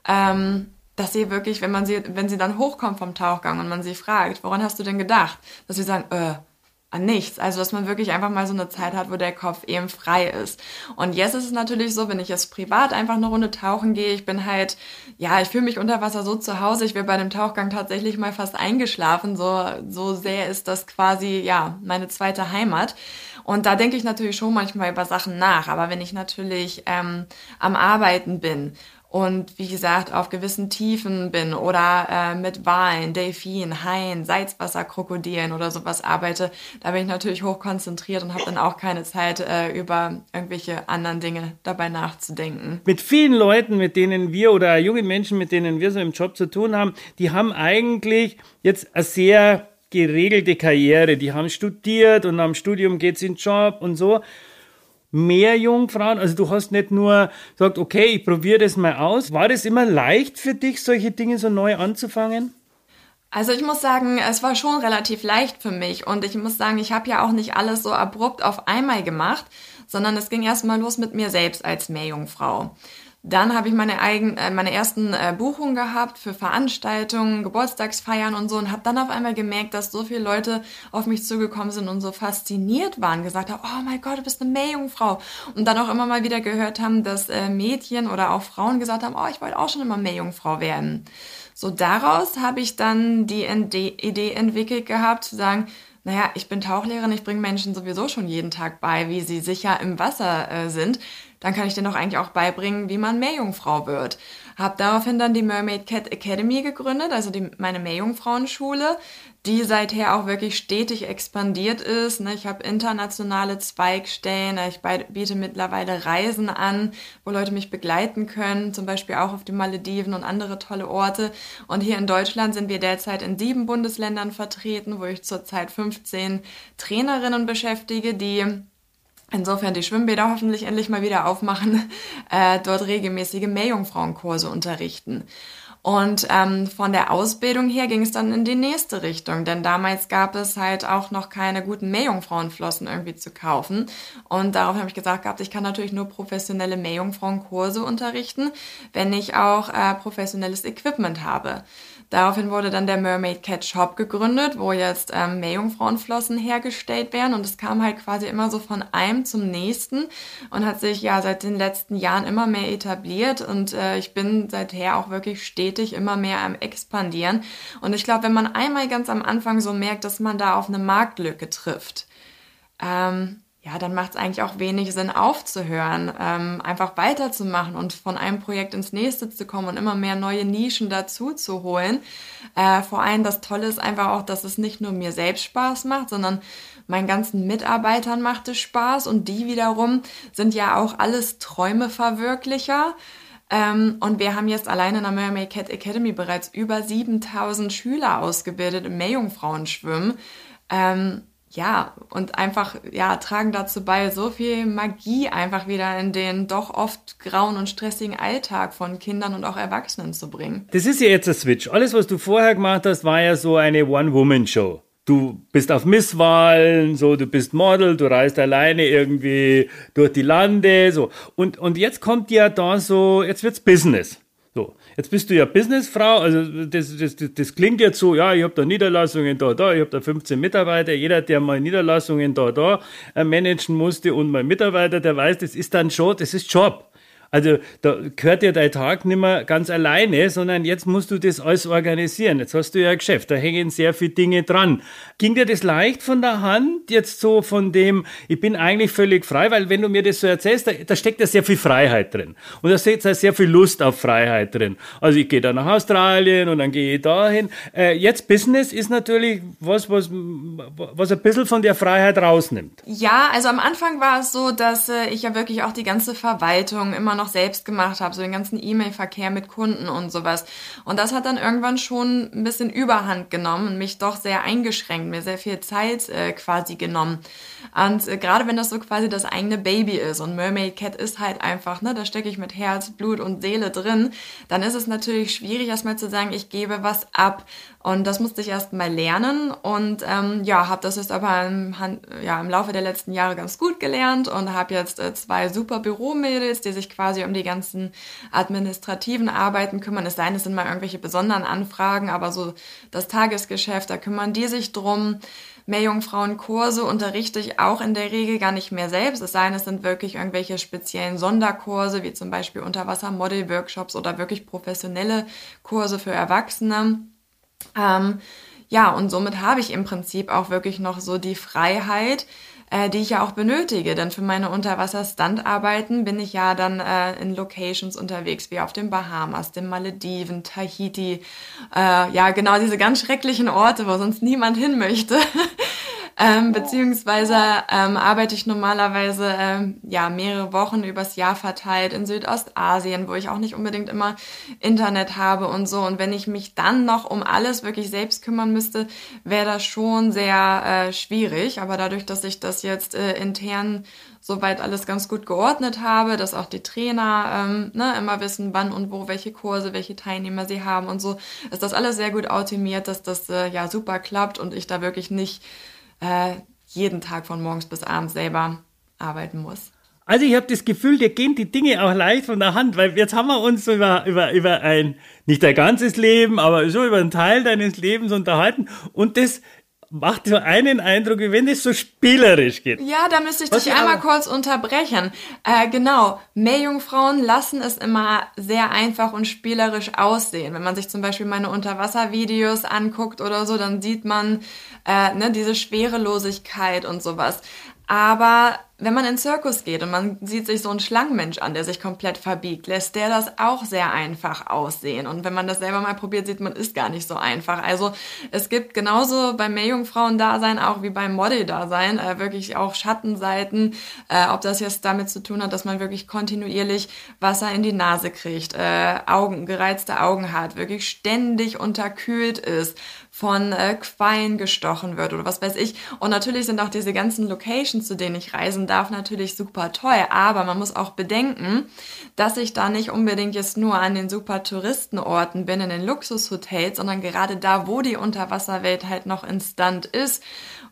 ähm, dass sie wirklich, wenn man sie, wenn sie dann hochkommt vom Tauchgang und man sie fragt, woran hast du denn gedacht, dass sie sagen, äh, an nichts. Also, dass man wirklich einfach mal so eine Zeit hat, wo der Kopf eben frei ist. Und jetzt ist es natürlich so, wenn ich jetzt privat einfach eine Runde tauchen gehe, ich bin halt, ja, ich fühle mich unter Wasser so zu Hause, ich wäre bei dem Tauchgang tatsächlich mal fast eingeschlafen. So, so sehr ist das quasi, ja, meine zweite Heimat. Und da denke ich natürlich schon manchmal über Sachen nach. Aber wenn ich natürlich ähm, am Arbeiten bin und wie gesagt auf gewissen Tiefen bin oder äh, mit Walen, Delfinen, Haien, Salzwasserkrokodilen oder sowas arbeite, da bin ich natürlich hochkonzentriert und habe dann auch keine Zeit, äh, über irgendwelche anderen Dinge dabei nachzudenken. Mit vielen Leuten, mit denen wir oder jungen Menschen, mit denen wir so im Job zu tun haben, die haben eigentlich jetzt eine sehr geregelte Karriere. Die haben studiert und am Studium geht's in den Job und so mehr Jungfrauen? Also du hast nicht nur gesagt, okay, ich probiere das mal aus. War das immer leicht für dich, solche Dinge so neu anzufangen? Also ich muss sagen, es war schon relativ leicht für mich und ich muss sagen, ich habe ja auch nicht alles so abrupt auf einmal gemacht, sondern es ging erstmal los mit mir selbst als Meerjungfrau. Dann habe ich meine eigenen, äh, meine ersten äh, Buchungen gehabt für Veranstaltungen, Geburtstagsfeiern und so und habe dann auf einmal gemerkt, dass so viele Leute auf mich zugekommen sind und so fasziniert waren, gesagt haben, oh mein Gott, du bist eine Meerjungfrau und dann auch immer mal wieder gehört haben, dass äh, Mädchen oder auch Frauen gesagt haben, oh, ich wollte auch schon immer Meerjungfrau werden. So daraus habe ich dann die Idee entwickelt gehabt, zu sagen, naja, ich bin Tauchlehrerin, ich bringe Menschen sowieso schon jeden Tag bei, wie sie sicher im Wasser äh, sind dann kann ich dir doch eigentlich auch beibringen, wie man Meerjungfrau wird. Hab daraufhin dann die Mermaid Cat Academy gegründet, also die, meine Meerjungfrauenschule, die seither auch wirklich stetig expandiert ist. Ne? Ich habe internationale Zweigstellen, ich biete mittlerweile Reisen an, wo Leute mich begleiten können, zum Beispiel auch auf die Malediven und andere tolle Orte. Und hier in Deutschland sind wir derzeit in sieben Bundesländern vertreten, wo ich zurzeit 15 Trainerinnen beschäftige, die insofern die Schwimmbäder hoffentlich endlich mal wieder aufmachen, äh, dort regelmäßige Meerjungfrauenkurse unterrichten. Und ähm, von der Ausbildung her ging es dann in die nächste Richtung, denn damals gab es halt auch noch keine guten Meerjungfrauenflossen irgendwie zu kaufen. Und darauf habe ich gesagt gehabt, ich kann natürlich nur professionelle Meerjungfrauenkurse unterrichten, wenn ich auch äh, professionelles Equipment habe. Daraufhin wurde dann der Mermaid Cat Shop gegründet, wo jetzt ähm, Meerjungfrauenflossen hergestellt werden. Und es kam halt quasi immer so von einem zum nächsten und hat sich ja seit den letzten Jahren immer mehr etabliert. Und äh, ich bin seither auch wirklich stetig immer mehr am expandieren. Und ich glaube, wenn man einmal ganz am Anfang so merkt, dass man da auf eine Marktlücke trifft, ähm, ja, dann macht es eigentlich auch wenig Sinn aufzuhören, ähm, einfach weiterzumachen und von einem Projekt ins nächste zu kommen und immer mehr neue Nischen dazu zu holen. Äh, vor allem das Tolle ist einfach auch, dass es nicht nur mir selbst Spaß macht, sondern meinen ganzen Mitarbeitern macht es Spaß und die wiederum sind ja auch alles Träumeverwirklicher. Ähm, und wir haben jetzt allein in der Mermaid Cat Academy bereits über 7000 Schüler ausgebildet im Meerjungfrauenschwimmen. Ähm, ja, und einfach, ja, tragen dazu bei, so viel Magie einfach wieder in den doch oft grauen und stressigen Alltag von Kindern und auch Erwachsenen zu bringen. Das ist ja jetzt ein Switch. Alles, was du vorher gemacht hast, war ja so eine One-Woman-Show. Du bist auf Misswahlen, so, du bist Model, du reist alleine irgendwie durch die Lande, so. Und, und jetzt kommt ja da so, jetzt wird's Business. So, jetzt bist du ja Businessfrau, also das, das, das, das klingt jetzt so, ja, ich habe da Niederlassungen da, da, ich habe da 15 Mitarbeiter, jeder, der mal Niederlassungen da, da äh, managen musste und mal Mitarbeiter, der weiß, das ist dann schon, das ist Job. Also da gehört ja dein Tag nicht mehr ganz alleine, sondern jetzt musst du das alles organisieren. Jetzt hast du ja ein Geschäft, da hängen sehr viele Dinge dran. Ging dir das leicht von der Hand, jetzt so von dem, ich bin eigentlich völlig frei, weil wenn du mir das so erzählst, da, da steckt ja sehr viel Freiheit drin. Und da steckt sehr viel Lust auf Freiheit drin. Also ich gehe da nach Australien und dann gehe ich dahin. Äh, jetzt Business ist natürlich was, was, was ein bisschen von der Freiheit rausnimmt. Ja, also am Anfang war es so, dass äh, ich ja wirklich auch die ganze Verwaltung immer immer noch selbst gemacht habe, so den ganzen E-Mail-Verkehr mit Kunden und sowas. Und das hat dann irgendwann schon ein bisschen Überhand genommen und mich doch sehr eingeschränkt, mir sehr viel Zeit äh, quasi genommen. Und äh, gerade wenn das so quasi das eigene Baby ist und Mermaid Cat ist halt einfach, ne, da stecke ich mit Herz, Blut und Seele drin, dann ist es natürlich schwierig, erstmal zu sagen, ich gebe was ab. Und das musste ich erst mal lernen und ähm, ja, habe das jetzt aber im, ja, im Laufe der letzten Jahre ganz gut gelernt und habe jetzt äh, zwei super Büromädels, die sich quasi um die ganzen administrativen Arbeiten kümmern. Es sei denn, es sind mal irgendwelche besonderen Anfragen, aber so das Tagesgeschäft, da kümmern die sich drum. Meerjungfrauenkurse unterrichte ich auch in der Regel gar nicht mehr selbst. Es sei denn, es sind wirklich irgendwelche speziellen Sonderkurse, wie zum Beispiel Unterwasser-Model-Workshops oder wirklich professionelle Kurse für Erwachsene. Ähm, ja, und somit habe ich im Prinzip auch wirklich noch so die Freiheit, äh, die ich ja auch benötige. Denn für meine Unterwasser-Standarbeiten bin ich ja dann äh, in Locations unterwegs, wie auf den Bahamas, den Malediven, Tahiti. Äh, ja, genau diese ganz schrecklichen Orte, wo sonst niemand hin möchte. Ähm, beziehungsweise ähm, arbeite ich normalerweise ähm, ja mehrere Wochen übers Jahr verteilt in Südostasien, wo ich auch nicht unbedingt immer Internet habe und so. Und wenn ich mich dann noch um alles wirklich selbst kümmern müsste, wäre das schon sehr äh, schwierig. Aber dadurch, dass ich das jetzt äh, intern soweit alles ganz gut geordnet habe, dass auch die Trainer ähm, ne, immer wissen, wann und wo welche Kurse, welche Teilnehmer sie haben und so, ist das alles sehr gut optimiert, dass das äh, ja super klappt und ich da wirklich nicht äh, jeden Tag von morgens bis abends selber arbeiten muss. Also ich habe das Gefühl, dir gehen die Dinge auch leicht von der Hand, weil jetzt haben wir uns über, über, über ein, nicht dein ganzes Leben, aber so über einen Teil deines Lebens unterhalten und das macht so einen Eindruck, wie wenn es so spielerisch geht. Ja, da müsste ich Was dich einmal kurz unterbrechen. Äh, genau, Meerjungfrauen lassen es immer sehr einfach und spielerisch aussehen. Wenn man sich zum Beispiel meine Unterwasservideos anguckt oder so, dann sieht man äh, ne, diese Schwerelosigkeit und sowas. Aber wenn man in den Zirkus geht und man sieht sich so einen Schlangenmensch an, der sich komplett verbiegt, lässt der das auch sehr einfach aussehen. Und wenn man das selber mal probiert, sieht man, ist gar nicht so einfach. Also es gibt genauso beim Meerjungfrauen-Dasein auch wie beim Model-Dasein äh, wirklich auch Schattenseiten, äh, ob das jetzt damit zu tun hat, dass man wirklich kontinuierlich Wasser in die Nase kriegt, äh, Augen, gereizte Augen hat, wirklich ständig unterkühlt ist, von äh, Quallen gestochen wird oder was weiß ich. Und natürlich sind auch diese ganzen Locations, zu denen ich reisen darf, natürlich super toll. Aber man muss auch bedenken, dass ich da nicht unbedingt jetzt nur an den super Touristenorten bin, in den Luxushotels, sondern gerade da, wo die Unterwasserwelt halt noch instant ist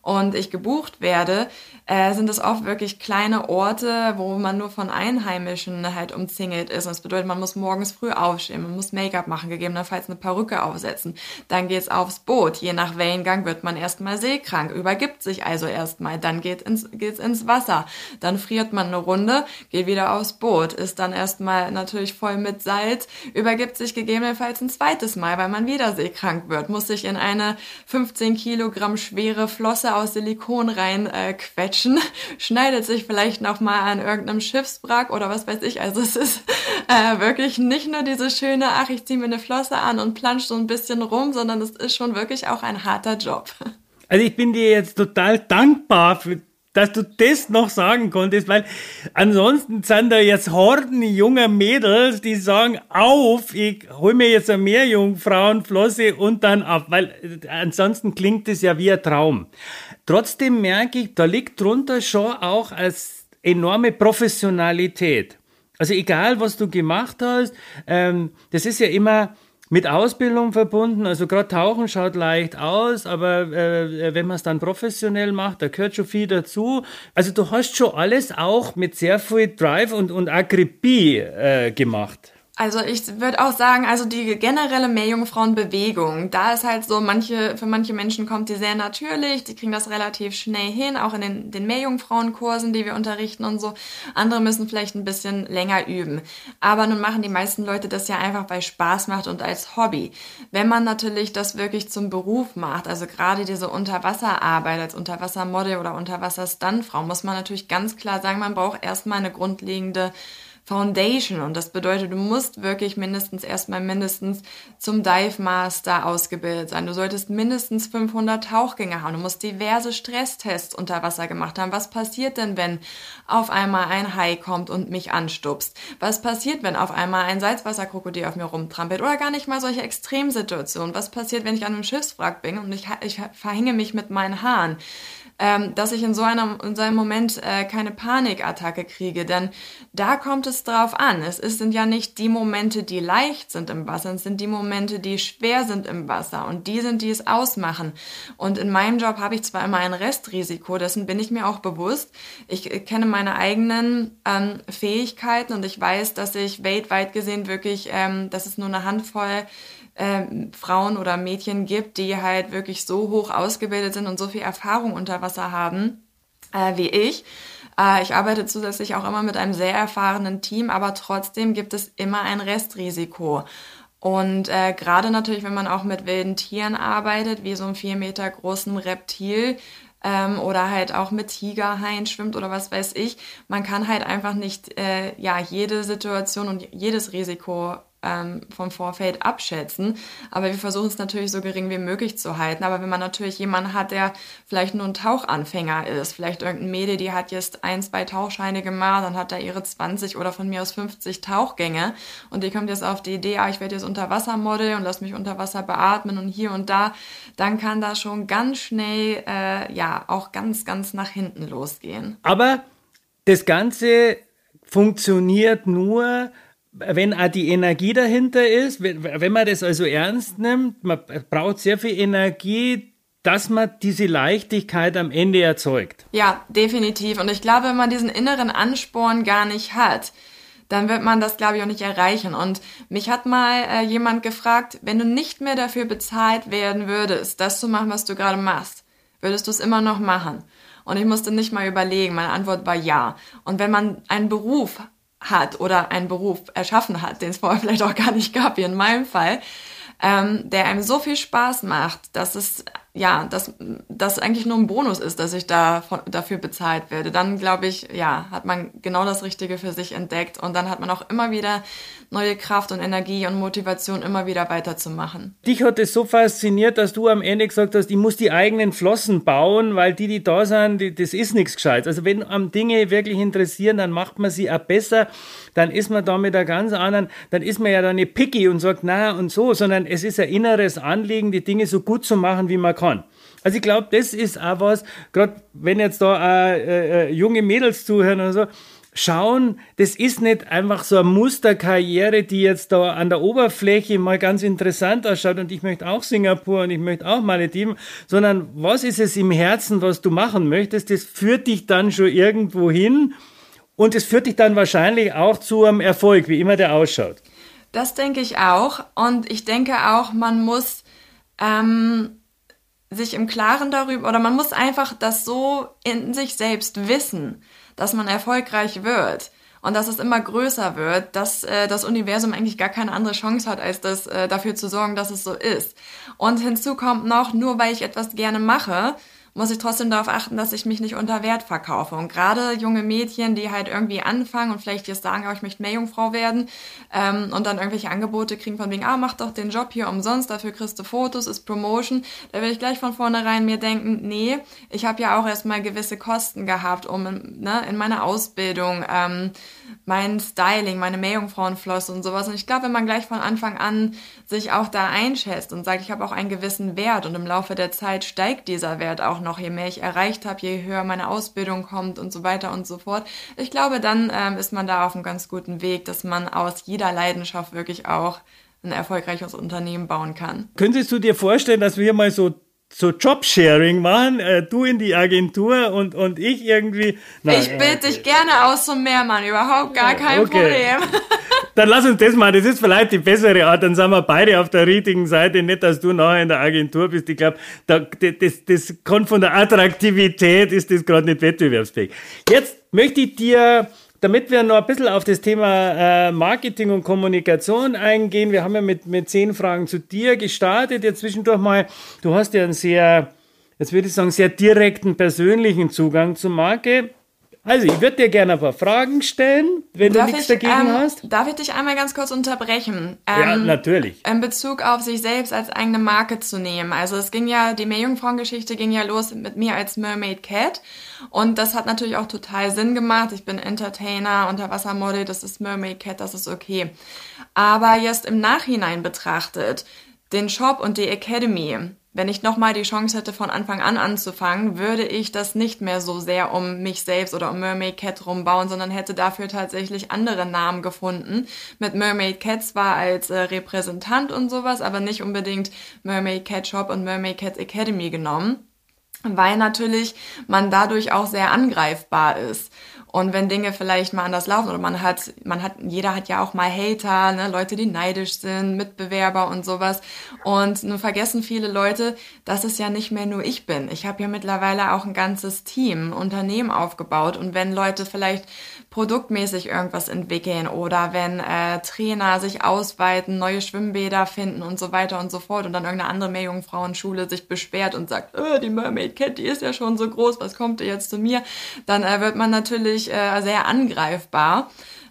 und ich gebucht werde, äh, sind es oft wirklich kleine Orte, wo man nur von Einheimischen halt umzingelt ist. Und das bedeutet, man muss morgens früh aufstehen, man muss Make-up machen, gegebenenfalls eine Perücke aufsetzen. Dann geht's aufs Boot. Je nach Wellengang wird man erstmal seekrank, übergibt sich also erstmal. Dann geht ins, geht's ins Wasser. Dann friert man eine Runde, geht wieder aufs Boot, ist dann erstmal natürlich voll mit Salz, übergibt sich gegebenenfalls ein zweites Mal, weil man wieder seekrank wird, muss sich in eine 15 Kilogramm schwere Flosse aus Silikon rein äh, quetschen, schneidet sich vielleicht noch mal an irgendeinem Schiffswrack oder was weiß ich. Also es ist äh, wirklich nicht nur diese schöne, ach, ich ziehe mir eine Flosse an und plansch so ein bisschen rum, sondern es ist schon wirklich auch ein harter Job. Also ich bin dir jetzt total dankbar für dass du das noch sagen konntest, weil ansonsten sind da jetzt Horden junger Mädels, die sagen, auf, ich hol mir jetzt eine Meerjungfrauenflosse und dann ab, weil äh, ansonsten klingt es ja wie ein Traum. Trotzdem merke ich, da liegt drunter schon auch als enorme Professionalität. Also egal, was du gemacht hast, ähm, das ist ja immer mit Ausbildung verbunden. Also gerade Tauchen schaut leicht aus, aber äh, wenn man es dann professionell macht, da gehört schon viel dazu. Also du hast schon alles auch mit sehr viel Drive und, und Akribie äh, gemacht. Also ich würde auch sagen, also die generelle Meerjungfrauenbewegung, da ist halt so, manche, für manche Menschen kommt die sehr natürlich, die kriegen das relativ schnell hin, auch in den, den Meerjungfrauenkursen, die wir unterrichten und so. Andere müssen vielleicht ein bisschen länger üben. Aber nun machen die meisten Leute das ja einfach, weil Spaß macht und als Hobby. Wenn man natürlich das wirklich zum Beruf macht, also gerade diese Unterwasserarbeit als Unterwassermodel oder Unterwasserstuntfrau, muss man natürlich ganz klar sagen, man braucht erstmal eine grundlegende Foundation. Und das bedeutet, du musst wirklich mindestens erstmal mindestens zum Dive Master ausgebildet sein. Du solltest mindestens 500 Tauchgänge haben. Du musst diverse Stresstests unter Wasser gemacht haben. Was passiert denn, wenn auf einmal ein Hai kommt und mich anstupst? Was passiert, wenn auf einmal ein Salzwasserkrokodil auf mir rumtrampelt? Oder gar nicht mal solche Extremsituationen. Was passiert, wenn ich an einem Schiffswrack bin und ich, ich verhänge mich mit meinen Haaren? Ähm, dass ich in so, einem, in so einem Moment äh, keine Panikattacke kriege. Denn da kommt es drauf an. Es sind ja nicht die Momente, die leicht sind im Wasser, es sind die Momente, die schwer sind im Wasser. Und die sind, die es ausmachen. Und in meinem Job habe ich zwar immer ein Restrisiko, dessen bin ich mir auch bewusst. Ich äh, kenne meine eigenen ähm, Fähigkeiten und ich weiß, dass ich weltweit gesehen wirklich, ähm, dass es nur eine Handvoll äh, Frauen oder Mädchen gibt, die halt wirklich so hoch ausgebildet sind und so viel Erfahrung unter Wasser haben äh, wie ich. Äh, ich arbeite zusätzlich auch immer mit einem sehr erfahrenen Team, aber trotzdem gibt es immer ein Restrisiko. Und äh, gerade natürlich, wenn man auch mit wilden Tieren arbeitet, wie so ein vier Meter großen Reptil, ähm, oder halt auch mit Tigerhaien schwimmt oder was weiß ich. Man kann halt einfach nicht äh, ja jede Situation und jedes Risiko ähm, vom Vorfeld abschätzen. Aber wir versuchen es natürlich so gering wie möglich zu halten. Aber wenn man natürlich jemanden hat, der vielleicht nur ein Tauchanfänger ist, vielleicht irgendein Mädel, die hat jetzt ein, zwei Tauchscheine gemacht, dann hat da ihre 20 oder von mir aus 50 Tauchgänge und die kommt jetzt auf die Idee, ah, ich werde jetzt Unterwassermodel und lass mich unter Wasser beatmen und hier und da, dann kann das schon ganz schnell, äh, ja, auch ganz, ganz nach hinten losgehen. Aber das Ganze funktioniert nur, wenn auch die Energie dahinter ist, wenn, man das also ernst nimmt, man braucht sehr viel Energie, dass man diese Leichtigkeit am Ende erzeugt. Ja, definitiv. Und ich glaube, wenn man diesen inneren Ansporn gar nicht hat, dann wird man das, glaube ich, auch nicht erreichen. Und mich hat mal äh, jemand gefragt, wenn du nicht mehr dafür bezahlt werden würdest, das zu machen, was du gerade machst, würdest du es immer noch machen? Und ich musste nicht mal überlegen. Meine Antwort war ja. Und wenn man einen Beruf hat oder einen Beruf erschaffen hat, den es vorher vielleicht auch gar nicht gab, wie in meinem Fall, ähm, der einem so viel Spaß macht, dass es ja, dass das eigentlich nur ein Bonus ist, dass ich da von, dafür bezahlt werde, dann glaube ich, ja, hat man genau das Richtige für sich entdeckt und dann hat man auch immer wieder neue Kraft und Energie und Motivation, immer wieder weiterzumachen. Dich hat es so fasziniert, dass du am Ende gesagt hast, ich muss die eigenen Flossen bauen, weil die, die da sind, die, das ist nichts Gescheites. Also wenn am Dinge wirklich interessieren, dann macht man sie auch besser, dann ist man da mit einer ganz anderen, dann ist man ja dann nicht picky und sagt, na und so, sondern es ist ein inneres Anliegen, die Dinge so gut zu machen, wie man kann kann. Also ich glaube, das ist auch was, gerade wenn jetzt da äh, äh, junge Mädels zuhören oder so, schauen, das ist nicht einfach so eine Musterkarriere, die jetzt da an der Oberfläche mal ganz interessant ausschaut und ich möchte auch Singapur und ich möchte auch Malediven, sondern was ist es im Herzen, was du machen möchtest, das führt dich dann schon irgendwo hin und es führt dich dann wahrscheinlich auch zu einem Erfolg, wie immer der ausschaut. Das denke ich auch und ich denke auch, man muss ähm, sich im Klaren darüber, oder man muss einfach das so in sich selbst wissen, dass man erfolgreich wird und dass es immer größer wird, dass äh, das Universum eigentlich gar keine andere Chance hat, als das äh, dafür zu sorgen, dass es so ist. Und hinzu kommt noch, nur weil ich etwas gerne mache, muss ich trotzdem darauf achten, dass ich mich nicht unter Wert verkaufe. Und gerade junge Mädchen, die halt irgendwie anfangen und vielleicht jetzt sagen, oh, ich möchte Meerjungfrau werden ähm, und dann irgendwelche Angebote kriegen von wegen, ah, mach doch den Job hier umsonst, dafür kriegst du Fotos, ist Promotion. Da will ich gleich von vornherein mir denken, nee, ich habe ja auch erstmal gewisse Kosten gehabt, um ne, in meiner Ausbildung ähm, mein Styling, meine Meerjungfrauenflosse und sowas. Und ich glaube, wenn man gleich von Anfang an sich auch da einschätzt und sagt, ich habe auch einen gewissen Wert und im Laufe der Zeit steigt dieser Wert auch noch, je mehr ich erreicht habe, je höher meine Ausbildung kommt und so weiter und so fort. Ich glaube, dann ähm, ist man da auf einem ganz guten Weg, dass man aus jeder Leidenschaft wirklich auch ein erfolgreiches Unternehmen bauen kann. Könntest du dir vorstellen, dass wir mal so so Jobsharing machen, äh, du in die Agentur und, und ich irgendwie. Na, ich bitte okay. dich gerne aus zum Meermann, überhaupt gar kein okay. Problem. Dann lass uns das mal, das ist vielleicht die bessere Art, dann sind wir beide auf der richtigen Seite, nicht, dass du nachher in der Agentur bist. Ich glaube, da, das, das kommt von der Attraktivität, ist das gerade nicht wettbewerbsfähig. Jetzt möchte ich dir damit wir noch ein bisschen auf das Thema äh, Marketing und Kommunikation eingehen, wir haben ja mit, mit zehn Fragen zu dir gestartet. Jetzt zwischendurch mal, du hast ja einen sehr, jetzt würde ich sagen, sehr direkten persönlichen Zugang zur Marke. Also, ich würde dir gerne ein paar Fragen stellen, wenn darf du nichts ich, dagegen ähm, hast. Darf ich dich einmal ganz kurz unterbrechen? Ähm, ja, natürlich. In Bezug auf sich selbst als eigene Marke zu nehmen. Also, es ging ja, die Meerjungfrauengeschichte ging ja los mit mir als Mermaid Cat. Und das hat natürlich auch total Sinn gemacht. Ich bin Entertainer, Unterwassermodel, das ist Mermaid Cat, das ist okay. Aber jetzt im Nachhinein betrachtet, den Shop und die Academy, wenn ich nochmal die Chance hätte, von Anfang an anzufangen, würde ich das nicht mehr so sehr um mich selbst oder um Mermaid Cat rumbauen, sondern hätte dafür tatsächlich andere Namen gefunden. Mit Mermaid Cat zwar als äh, Repräsentant und sowas, aber nicht unbedingt Mermaid Cat Shop und Mermaid Cat Academy genommen, weil natürlich man dadurch auch sehr angreifbar ist. Und wenn Dinge vielleicht mal anders laufen oder man hat, man hat, jeder hat ja auch mal Hater, ne, Leute, die neidisch sind, Mitbewerber und sowas. Und nun vergessen viele Leute, dass es ja nicht mehr nur ich bin. Ich habe ja mittlerweile auch ein ganzes Team, ein Unternehmen aufgebaut. Und wenn Leute vielleicht produktmäßig irgendwas entwickeln oder wenn äh, Trainer sich ausweiten, neue Schwimmbäder finden und so weiter und so fort und dann irgendeine andere Meerjungfrauenschule sich beschwert und sagt, äh, die Mermaid Cat, die ist ja schon so groß, was kommt ihr jetzt zu mir? Dann äh, wird man natürlich äh, sehr angreifbar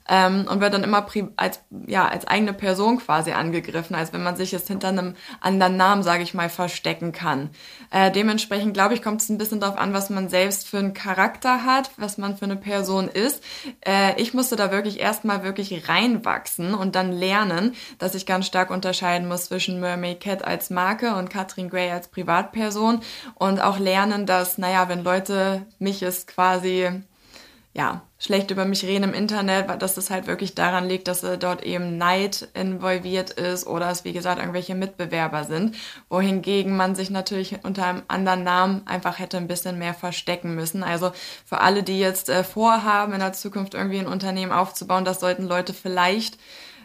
ähm, und wird dann immer als, ja, als eigene Person quasi angegriffen, als wenn man sich jetzt hinter einem anderen Namen, sage ich mal, verstecken kann. Äh, dementsprechend, glaube ich, kommt es ein bisschen darauf an, was man selbst für einen Charakter hat, was man für eine Person ist. Äh, ich musste da wirklich erstmal wirklich reinwachsen und dann lernen, dass ich ganz stark unterscheiden muss zwischen Mermaid Cat als Marke und Katrin Gray als Privatperson und auch lernen, dass, naja, wenn Leute mich es quasi ja, schlecht über mich reden im Internet, dass es halt wirklich daran liegt, dass äh, dort eben Neid involviert ist oder es, wie gesagt, irgendwelche Mitbewerber sind, wohingegen man sich natürlich unter einem anderen Namen einfach hätte ein bisschen mehr verstecken müssen. Also für alle, die jetzt äh, vorhaben, in der Zukunft irgendwie ein Unternehmen aufzubauen, das sollten Leute vielleicht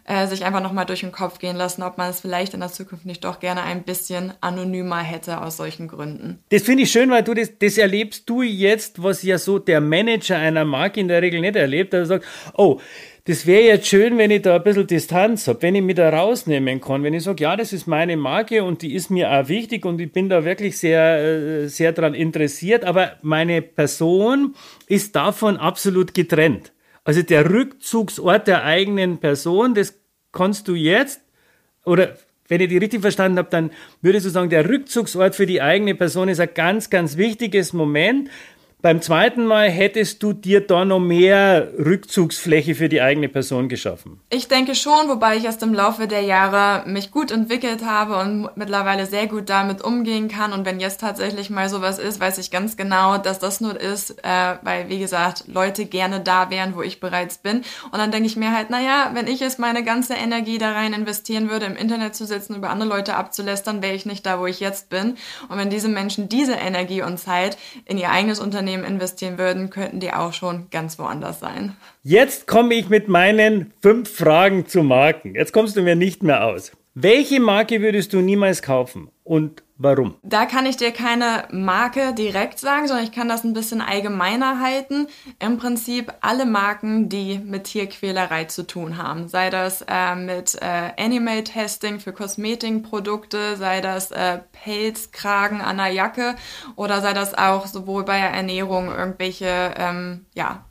äh, sich einfach nochmal durch den Kopf gehen lassen, ob man es vielleicht in der Zukunft nicht doch gerne ein bisschen anonymer hätte aus solchen Gründen. Das finde ich schön, weil du das, das erlebst du jetzt, was ja so der Manager einer Marke in der Regel nicht erlebt. Er sagt, oh, das wäre jetzt schön, wenn ich da ein bisschen Distanz habe, wenn ich mich da rausnehmen kann, wenn ich sage, ja, das ist meine Marke und die ist mir auch wichtig und ich bin da wirklich sehr, äh, sehr dran interessiert, aber meine Person ist davon absolut getrennt. Also der Rückzugsort der eigenen Person, das kannst du jetzt, oder wenn ich die richtig verstanden habe, dann würdest du sagen, der Rückzugsort für die eigene Person ist ein ganz, ganz wichtiges Moment, beim zweiten Mal hättest du dir da noch mehr Rückzugsfläche für die eigene Person geschaffen? Ich denke schon, wobei ich erst im Laufe der Jahre mich gut entwickelt habe und mittlerweile sehr gut damit umgehen kann. Und wenn jetzt tatsächlich mal sowas ist, weiß ich ganz genau, dass das nur ist, äh, weil, wie gesagt, Leute gerne da wären, wo ich bereits bin. Und dann denke ich mir halt, naja, wenn ich jetzt meine ganze Energie da rein investieren würde, im Internet zu sitzen, über andere Leute abzulästern, wäre ich nicht da, wo ich jetzt bin. Und wenn diese Menschen diese Energie und Zeit in ihr eigenes Unternehmen Unternehmen investieren würden, könnten die auch schon ganz woanders sein. Jetzt komme ich mit meinen fünf Fragen zu Marken. Jetzt kommst du mir nicht mehr aus. Welche Marke würdest du niemals kaufen und warum? Da kann ich dir keine Marke direkt sagen, sondern ich kann das ein bisschen allgemeiner halten. Im Prinzip alle Marken, die mit Tierquälerei zu tun haben. Sei das äh, mit äh, Animal Testing für Kosmetikprodukte, sei das äh, Pelzkragen an der Jacke oder sei das auch sowohl bei der Ernährung irgendwelche ähm, ja,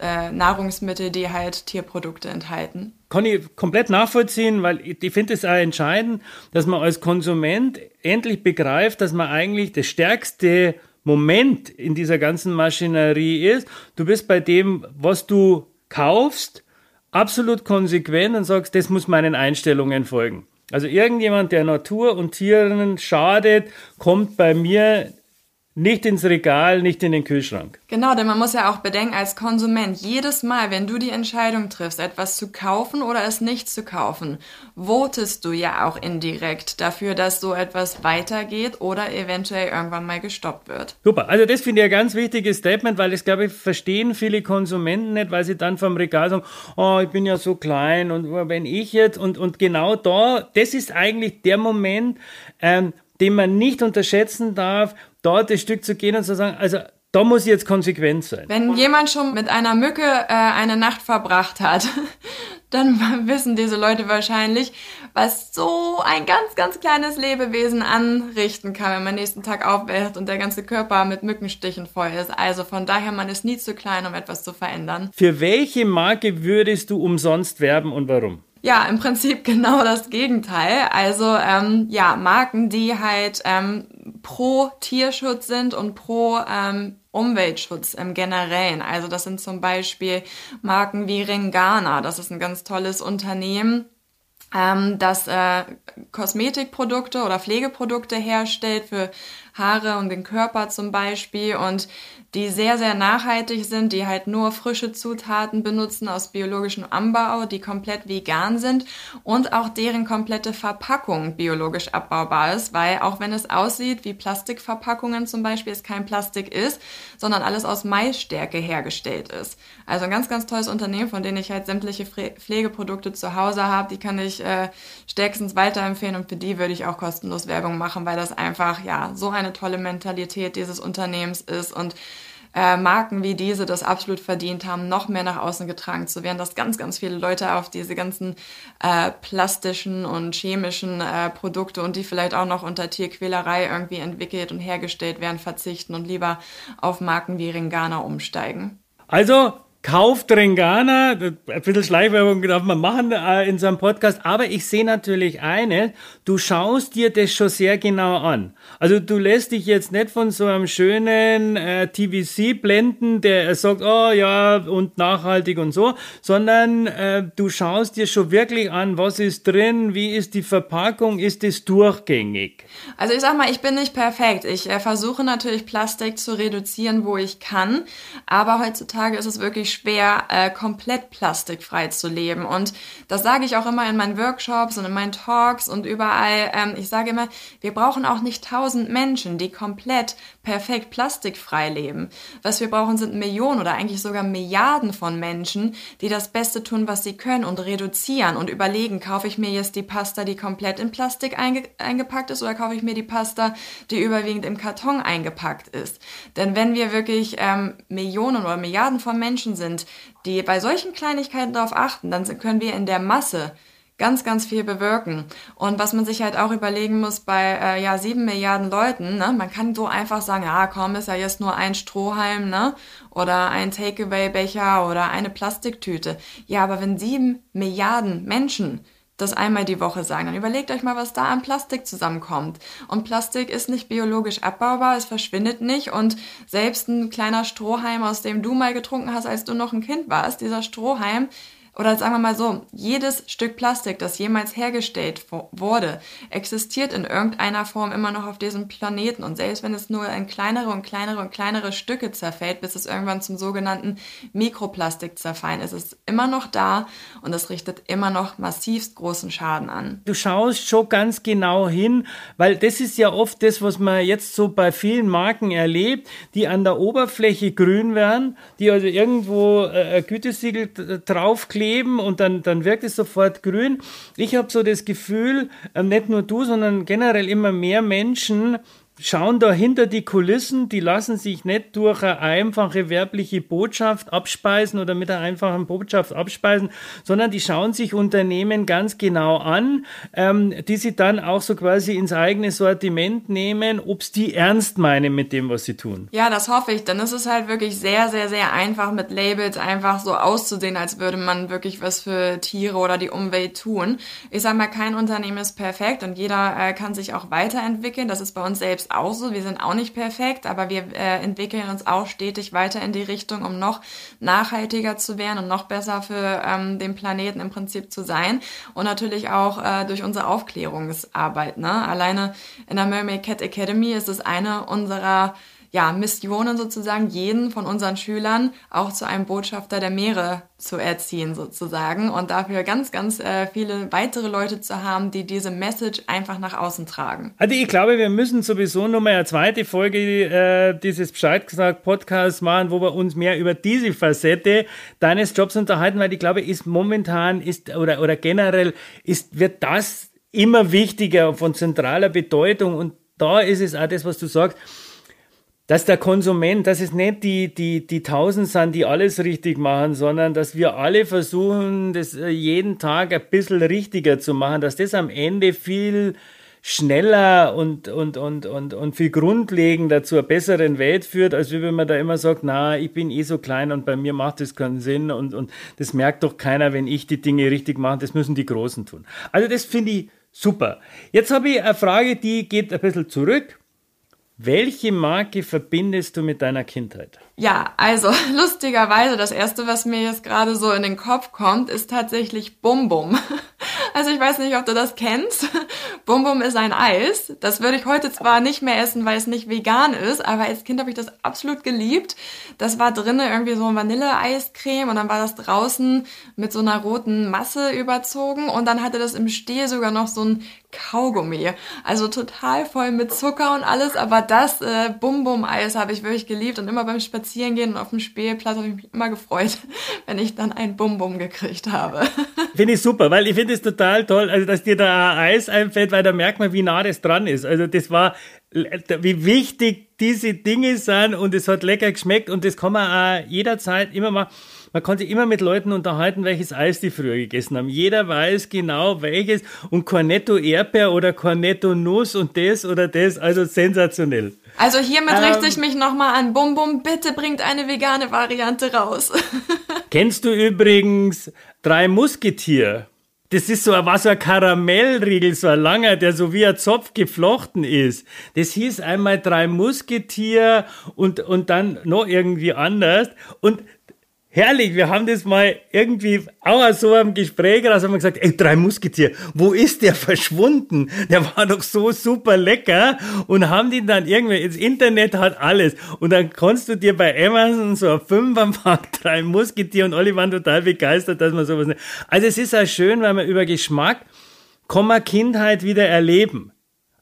äh, Nahrungsmittel, die halt Tierprodukte enthalten. Kann ich komplett nachvollziehen, weil ich finde es auch entscheidend, dass man als Konsument endlich begreift, dass man eigentlich das stärkste Moment in dieser ganzen Maschinerie ist. Du bist bei dem, was du kaufst, absolut konsequent und sagst, das muss meinen Einstellungen folgen. Also irgendjemand, der Natur und Tieren schadet, kommt bei mir nicht ins Regal, nicht in den Kühlschrank. Genau, denn man muss ja auch bedenken, als Konsument, jedes Mal, wenn du die Entscheidung triffst, etwas zu kaufen oder es nicht zu kaufen, votest du ja auch indirekt dafür, dass so etwas weitergeht oder eventuell irgendwann mal gestoppt wird. Super, also das finde ich ein ganz wichtiges Statement, weil das, glaube ich, verstehen viele Konsumenten nicht, weil sie dann vom Regal sagen, oh, ich bin ja so klein und wenn ich jetzt, und, und genau da, das ist eigentlich der Moment, ähm, den man nicht unterschätzen darf, dort das Stück zu gehen und zu sagen, also da muss ich jetzt konsequent sein. Wenn jemand schon mit einer Mücke äh, eine Nacht verbracht hat, dann wissen diese Leute wahrscheinlich, was so ein ganz, ganz kleines Lebewesen anrichten kann, wenn man nächsten Tag aufwacht und der ganze Körper mit Mückenstichen voll ist. Also von daher, man ist nie zu klein, um etwas zu verändern. Für welche Marke würdest du umsonst werben und warum? Ja, im Prinzip genau das Gegenteil. Also ähm, ja, Marken, die halt ähm, pro Tierschutz sind und pro ähm, Umweltschutz im Generellen. Also das sind zum Beispiel Marken wie Ringana. Das ist ein ganz tolles Unternehmen, ähm, das äh, Kosmetikprodukte oder Pflegeprodukte herstellt für Haare und den Körper zum Beispiel und die sehr, sehr nachhaltig sind, die halt nur frische Zutaten benutzen aus biologischem Anbau, die komplett vegan sind und auch deren komplette Verpackung biologisch abbaubar ist, weil auch wenn es aussieht wie Plastikverpackungen zum Beispiel, es kein Plastik ist, sondern alles aus Maisstärke hergestellt ist. Also ein ganz, ganz tolles Unternehmen, von denen ich halt sämtliche Pflegeprodukte zu Hause habe, die kann ich äh, stärkstens weiterempfehlen und für die würde ich auch kostenlos Werbung machen, weil das einfach ja so eine tolle Mentalität dieses Unternehmens ist und äh, Marken wie diese das absolut verdient haben, noch mehr nach außen getragen zu werden, dass ganz, ganz viele Leute auf diese ganzen äh, plastischen und chemischen äh, Produkte und die vielleicht auch noch unter Tierquälerei irgendwie entwickelt und hergestellt werden, verzichten und lieber auf Marken wie Ringana umsteigen. Also kauft Rengana, ein bisschen Schleichwerbung darf man machen äh, in so einem Podcast, aber ich sehe natürlich eine, du schaust dir das schon sehr genau an. Also du lässt dich jetzt nicht von so einem schönen äh, TVC blenden, der sagt, oh ja, und nachhaltig und so, sondern äh, du schaust dir schon wirklich an, was ist drin, wie ist die Verpackung, ist es durchgängig? Also ich sag mal, ich bin nicht perfekt. Ich äh, versuche natürlich Plastik zu reduzieren, wo ich kann, aber heutzutage ist es wirklich schwer, äh, komplett plastikfrei zu leben. Und das sage ich auch immer in meinen Workshops und in meinen Talks und überall. Ähm, ich sage immer, wir brauchen auch nicht tausend Menschen, die komplett perfekt plastikfrei leben. Was wir brauchen, sind Millionen oder eigentlich sogar Milliarden von Menschen, die das Beste tun, was sie können und reduzieren und überlegen, kaufe ich mir jetzt die Pasta, die komplett in Plastik einge eingepackt ist oder kaufe ich mir die Pasta, die überwiegend im Karton eingepackt ist. Denn wenn wir wirklich ähm, Millionen oder Milliarden von Menschen sind, die bei solchen Kleinigkeiten darauf achten, dann können wir in der Masse ganz, ganz viel bewirken. Und was man sich halt auch überlegen muss bei äh, ja sieben Milliarden Leuten, ne, man kann so einfach sagen, ja komm, ist ja jetzt nur ein Strohhalm, ne? Oder ein Takeaway-Becher oder eine Plastiktüte. Ja, aber wenn sieben Milliarden Menschen das einmal die Woche sagen. Dann überlegt euch mal, was da an Plastik zusammenkommt. Und Plastik ist nicht biologisch abbaubar, es verschwindet nicht. Und selbst ein kleiner Strohhalm, aus dem du mal getrunken hast, als du noch ein Kind warst, dieser Strohhalm oder sagen wir mal so, jedes Stück Plastik, das jemals hergestellt wurde, existiert in irgendeiner Form immer noch auf diesem Planeten. Und selbst wenn es nur in kleinere und kleinere und kleinere Stücke zerfällt, bis es irgendwann zum sogenannten Mikroplastik zerfallen ist, ist es immer noch da und es richtet immer noch massivst großen Schaden an. Du schaust schon ganz genau hin, weil das ist ja oft das, was man jetzt so bei vielen Marken erlebt, die an der Oberfläche grün werden, die also irgendwo äh, ein Gütesiegel draufkleben kleben und dann, dann wirkt es sofort grün. Ich habe so das Gefühl, äh, nicht nur du, sondern generell immer mehr Menschen schauen da hinter die Kulissen, die lassen sich nicht durch eine einfache werbliche Botschaft abspeisen oder mit einer einfachen Botschaft abspeisen, sondern die schauen sich Unternehmen ganz genau an, ähm, die sie dann auch so quasi ins eigene Sortiment nehmen, ob es die ernst meinen mit dem, was sie tun. Ja, das hoffe ich. Dann ist es halt wirklich sehr, sehr, sehr einfach mit Labels einfach so auszusehen, als würde man wirklich was für Tiere oder die Umwelt tun. Ich sage mal, kein Unternehmen ist perfekt und jeder äh, kann sich auch weiterentwickeln. Das ist bei uns selbst selbst auch so. Wir sind auch nicht perfekt, aber wir äh, entwickeln uns auch stetig weiter in die Richtung, um noch nachhaltiger zu werden und noch besser für ähm, den Planeten im Prinzip zu sein. Und natürlich auch äh, durch unsere Aufklärungsarbeit. Ne? Alleine in der Mermaid Cat Academy ist es eine unserer ja, Missionen sozusagen, jeden von unseren Schülern auch zu einem Botschafter der Meere zu erziehen sozusagen und dafür ganz, ganz äh, viele weitere Leute zu haben, die diese Message einfach nach außen tragen. Also ich glaube, wir müssen sowieso noch mal eine zweite Folge äh, dieses Bescheid gesagt Podcasts machen, wo wir uns mehr über diese Facette deines Jobs unterhalten, weil ich glaube, ist momentan ist oder oder generell ist wird das immer wichtiger von zentraler Bedeutung und da ist es auch das, was du sagst dass der Konsument, dass es nicht die, die, die Tausend sind, die alles richtig machen, sondern dass wir alle versuchen, das äh, jeden Tag ein bisschen richtiger zu machen, dass das am Ende viel schneller und, und, und, und, und viel grundlegender zu einer besseren Welt führt, als wenn man da immer sagt, na, ich bin eh so klein und bei mir macht das keinen Sinn und, und das merkt doch keiner, wenn ich die Dinge richtig mache, das müssen die Großen tun. Also das finde ich super. Jetzt habe ich eine Frage, die geht ein bisschen zurück. Welche Marke verbindest du mit deiner Kindheit? Ja, also lustigerweise, das erste, was mir jetzt gerade so in den Kopf kommt, ist tatsächlich Bum Bum. Also ich weiß nicht, ob du das kennst. Bum Bum ist ein Eis. Das würde ich heute zwar nicht mehr essen, weil es nicht vegan ist, aber als Kind habe ich das absolut geliebt. Das war drinnen irgendwie so ein Vanilleeiscreme und dann war das draußen mit so einer roten Masse überzogen und dann hatte das im Stiel sogar noch so ein Kaugummi. Also total voll mit Zucker und alles, aber das äh, Bum Bum Eis habe ich wirklich geliebt und immer beim Spazierengehen und auf dem Spielplatz habe ich mich immer gefreut, wenn ich dann ein Bum Bum gekriegt habe. Finde ich super, weil ich finde es total toll, also dass dir da Eis einfällt, weil da merkt man, wie nah das dran ist. Also das war, wie wichtig diese Dinge sind und es hat lecker geschmeckt und das kann man auch jederzeit immer mal man kann sich immer mit Leuten unterhalten, welches Eis die früher gegessen haben. Jeder weiß genau welches und Cornetto Erdbeer oder Cornetto Nuss und das oder das, also sensationell. Also hiermit ähm, richte ich mich nochmal an Bum Bum, bitte bringt eine vegane Variante raus. kennst du übrigens drei Musketier? Das ist so ein, was ein Karamellriegel, so ein langer, der so wie ein Zopf geflochten ist. Das hieß einmal drei Musketier und, und dann noch irgendwie anders. Und herrlich, wir haben das mal irgendwie auch so am Gespräch raus, haben wir gesagt, ey, drei Musketier, wo ist der verschwunden? Der war doch so super lecker und haben die dann irgendwie, ins Internet hat alles und dann kannst du dir bei Amazon so ein Fünferpack drei Musketier und alle waren total begeistert, dass man sowas nicht. Also es ist auch schön, weil man über Geschmack kann man Kindheit wieder erleben.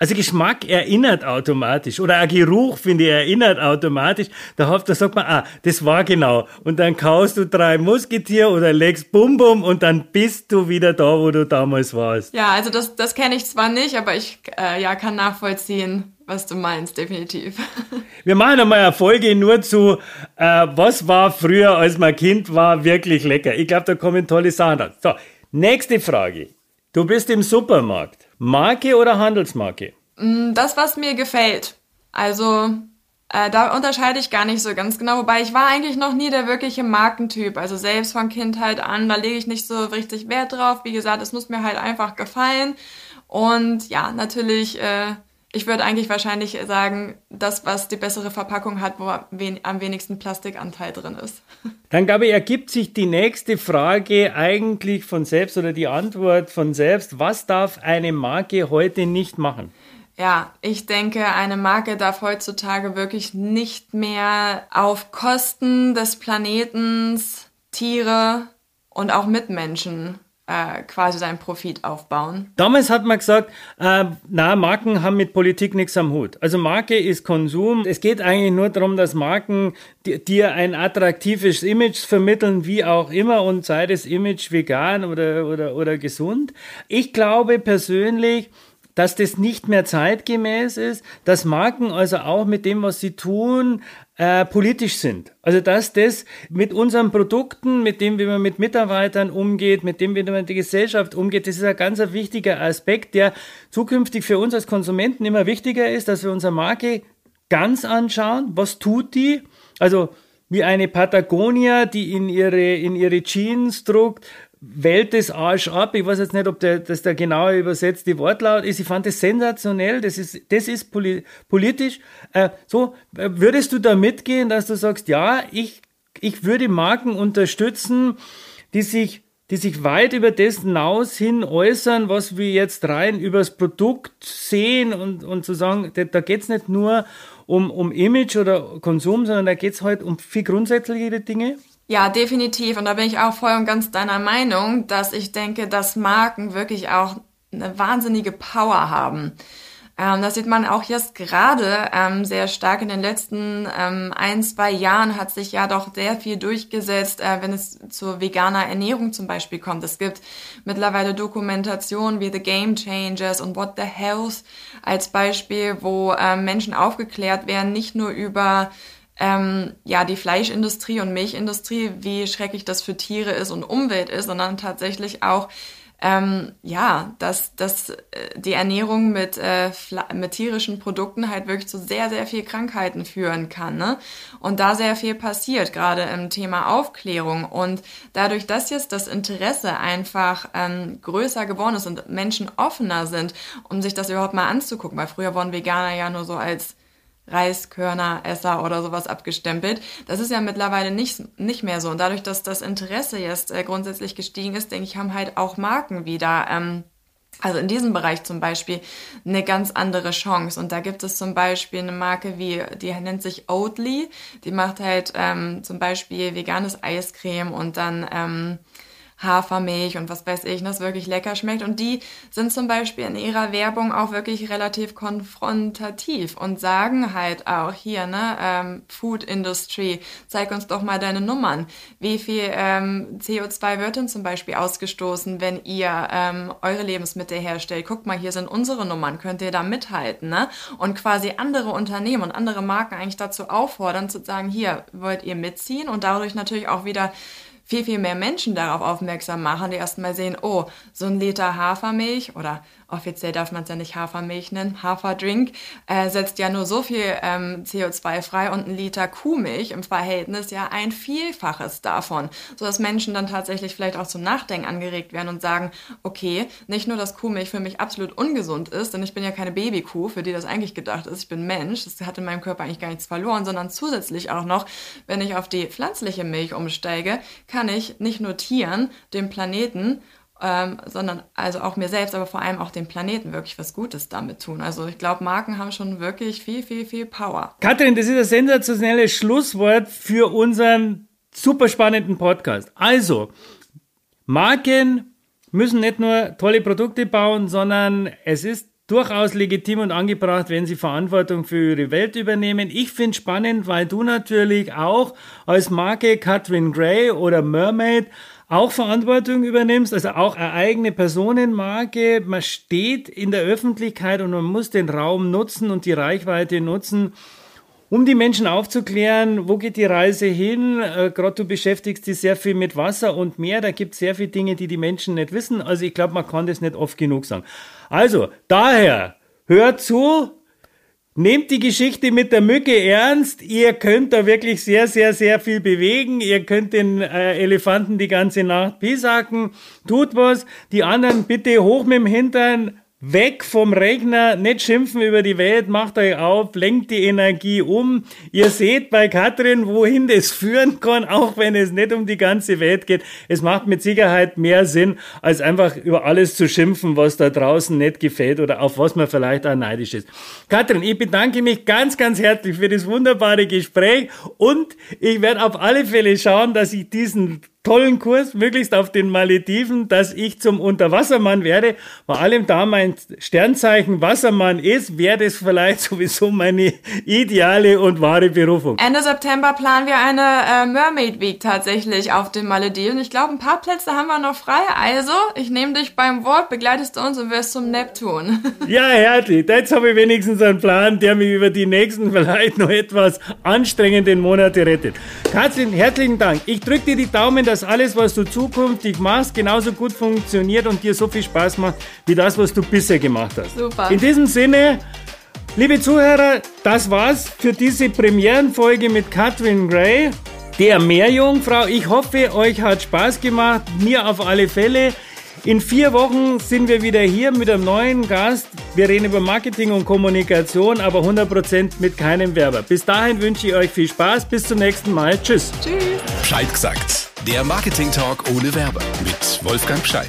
Also Geschmack erinnert automatisch oder ein Geruch, finde ich, erinnert automatisch. Da, da sagt man, ah, das war genau. Und dann kaust du drei Musketier oder legst Bum Bum und dann bist du wieder da, wo du damals warst. Ja, also das, das kenne ich zwar nicht, aber ich äh, ja, kann nachvollziehen, was du meinst, definitiv. Wir machen einmal eine Folge nur zu, äh, was war früher, als man Kind war, wirklich lecker. Ich glaube, da kommen tolle Sachen raus. So, nächste Frage. Du bist im Supermarkt. Marke oder Handelsmarke? Mm, das, was mir gefällt. Also, äh, da unterscheide ich gar nicht so ganz genau. Wobei ich war eigentlich noch nie der wirkliche Markentyp. Also selbst von Kindheit an, da lege ich nicht so richtig Wert drauf. Wie gesagt, es muss mir halt einfach gefallen. Und ja, natürlich äh, ich würde eigentlich wahrscheinlich sagen, das, was die bessere Verpackung hat, wo am wenigsten Plastikanteil drin ist. Dann, glaube ich, ergibt sich die nächste Frage eigentlich von selbst oder die Antwort von selbst. Was darf eine Marke heute nicht machen? Ja, ich denke, eine Marke darf heutzutage wirklich nicht mehr auf Kosten des Planetens, Tiere und auch Mitmenschen äh, quasi seinen Profit aufbauen. Damals hat man gesagt, äh, na, Marken haben mit Politik nichts am Hut. Also Marke ist Konsum. Es geht eigentlich nur darum, dass Marken dir ein attraktives Image vermitteln, wie auch immer, und sei das Image vegan oder, oder, oder gesund. Ich glaube persönlich, dass das nicht mehr zeitgemäß ist, dass Marken also auch mit dem, was sie tun, äh, politisch sind. Also dass das mit unseren Produkten, mit dem, wie man mit Mitarbeitern umgeht, mit dem, wie man mit der Gesellschaft umgeht, das ist ein ganz wichtiger Aspekt, der zukünftig für uns als Konsumenten immer wichtiger ist, dass wir unsere Marke ganz anschauen, was tut die? Also wie eine Patagonia, die in ihre, in ihre Jeans druckt, Welt des Arsch ab. Ich weiß jetzt nicht, ob der, das der genaue übersetzte Wortlaut ist. Ich fand das sensationell. Das ist, das ist poli politisch. Äh, so, äh, würdest du da mitgehen, dass du sagst, ja, ich, ich würde Marken unterstützen, die sich, die sich weit über das hinaus hin äußern, was wir jetzt rein übers Produkt sehen und, und zu sagen, da, da geht's nicht nur um, um Image oder Konsum, sondern da geht's halt um viel grundsätzlichere Dinge. Ja, definitiv. Und da bin ich auch voll und ganz deiner Meinung, dass ich denke, dass Marken wirklich auch eine wahnsinnige Power haben. Ähm, das sieht man auch jetzt gerade ähm, sehr stark in den letzten ähm, ein, zwei Jahren hat sich ja doch sehr viel durchgesetzt, äh, wenn es zur veganer Ernährung zum Beispiel kommt. Es gibt mittlerweile Dokumentationen wie The Game Changers und What the Health als Beispiel, wo ähm, Menschen aufgeklärt werden, nicht nur über ähm, ja die Fleischindustrie und Milchindustrie, wie schrecklich das für Tiere ist und Umwelt ist, sondern tatsächlich auch ähm, ja, dass, dass äh, die Ernährung mit, äh, mit tierischen Produkten halt wirklich zu sehr, sehr viel Krankheiten führen kann. Ne? Und da sehr viel passiert, gerade im Thema Aufklärung. Und dadurch, dass jetzt das Interesse einfach ähm, größer geworden ist und Menschen offener sind, um sich das überhaupt mal anzugucken, weil früher wurden Veganer ja nur so als Reiskörner-Esser oder sowas abgestempelt. Das ist ja mittlerweile nicht, nicht mehr so. Und dadurch, dass das Interesse jetzt äh, grundsätzlich gestiegen ist, denke ich, haben halt auch Marken wieder, ähm, also in diesem Bereich zum Beispiel, eine ganz andere Chance. Und da gibt es zum Beispiel eine Marke wie, die nennt sich Oatly. Die macht halt ähm, zum Beispiel veganes Eiscreme und dann ähm, Hafermilch und was weiß ich, das wirklich lecker schmeckt. Und die sind zum Beispiel in ihrer Werbung auch wirklich relativ konfrontativ und sagen halt auch hier, ne, ähm, Food Industry, zeig uns doch mal deine Nummern. Wie viel ähm, CO2 wird denn zum Beispiel ausgestoßen, wenn ihr ähm, eure Lebensmittel herstellt? Guckt mal, hier sind unsere Nummern, könnt ihr da mithalten, ne? Und quasi andere Unternehmen und andere Marken eigentlich dazu auffordern, zu sagen, hier wollt ihr mitziehen und dadurch natürlich auch wieder viel, viel mehr Menschen darauf aufmerksam machen, die erstmal sehen, oh, so ein Liter Hafermilch oder offiziell darf man es ja nicht Hafermilch nennen, Haferdrink, äh, setzt ja nur so viel ähm, CO2 frei und ein Liter Kuhmilch im Verhältnis ja ein Vielfaches davon, sodass Menschen dann tatsächlich vielleicht auch zum Nachdenken angeregt werden und sagen, okay, nicht nur, dass Kuhmilch für mich absolut ungesund ist, denn ich bin ja keine Babykuh, für die das eigentlich gedacht ist, ich bin Mensch, das hat in meinem Körper eigentlich gar nichts verloren, sondern zusätzlich auch noch, wenn ich auf die pflanzliche Milch umsteige, kann ich nicht nur Tieren, dem Planeten ähm, sondern also auch mir selbst, aber vor allem auch dem Planeten wirklich was Gutes damit tun. Also ich glaube, Marken haben schon wirklich viel, viel, viel Power. Katrin, das ist ein sensationelles Schlusswort für unseren super spannenden Podcast. Also, Marken müssen nicht nur tolle Produkte bauen, sondern es ist durchaus legitim und angebracht, wenn sie Verantwortung für ihre Welt übernehmen. Ich finde spannend, weil du natürlich auch als Marke Catherine Gray oder Mermaid auch Verantwortung übernimmst, also auch eine eigene Personenmarke. Man steht in der Öffentlichkeit und man muss den Raum nutzen und die Reichweite nutzen, um die Menschen aufzuklären, wo geht die Reise hin. Äh, Gerade du beschäftigst dich sehr viel mit Wasser und Meer. Da gibt es sehr viele Dinge, die die Menschen nicht wissen. Also ich glaube, man kann das nicht oft genug sagen. Also, daher, hört zu, Nehmt die Geschichte mit der Mücke ernst. Ihr könnt da wirklich sehr, sehr, sehr viel bewegen. Ihr könnt den äh, Elefanten die ganze Nacht pisacken. Tut was. Die anderen bitte hoch mit dem Hintern, Weg vom Rechner, nicht schimpfen über die Welt, macht euch auf, lenkt die Energie um. Ihr seht bei Katrin, wohin das führen kann, auch wenn es nicht um die ganze Welt geht. Es macht mit Sicherheit mehr Sinn, als einfach über alles zu schimpfen, was da draußen nicht gefällt oder auf was man vielleicht auch neidisch ist. Katrin, ich bedanke mich ganz, ganz herzlich für das wunderbare Gespräch und ich werde auf alle Fälle schauen, dass ich diesen tollen Kurs, möglichst auf den Malediven, dass ich zum Unterwassermann werde. Vor allem da mein Sternzeichen Wassermann ist, wäre das vielleicht sowieso meine ideale und wahre Berufung. Ende September planen wir eine äh, Mermaid Week tatsächlich auf den Malediven. Ich glaube, ein paar Plätze haben wir noch frei. Also, ich nehme dich beim Wort, begleitest du uns und wirst zum Neptun. ja, herzlich. Jetzt habe ich wenigstens einen Plan, der mich über die nächsten vielleicht noch etwas anstrengenden Monate rettet. Katrin, herzlichen Dank. Ich drücke dir die Daumen, dass alles, was du zukünftig machst, genauso gut funktioniert und dir so viel Spaß macht, wie das, was du bisher gemacht hast. Super. In diesem Sinne, liebe Zuhörer, das war's für diese Premierenfolge mit Katrin Gray, der Meerjungfrau. Ich hoffe, euch hat Spaß gemacht. Mir auf alle Fälle. In vier Wochen sind wir wieder hier mit einem neuen Gast. Wir reden über Marketing und Kommunikation, aber 100% mit keinem Werber. Bis dahin wünsche ich euch viel Spaß. Bis zum nächsten Mal. Tschüss. Tschüss. Bescheid gesagt. Der Marketing Talk ohne Werber mit Wolfgang Scheid.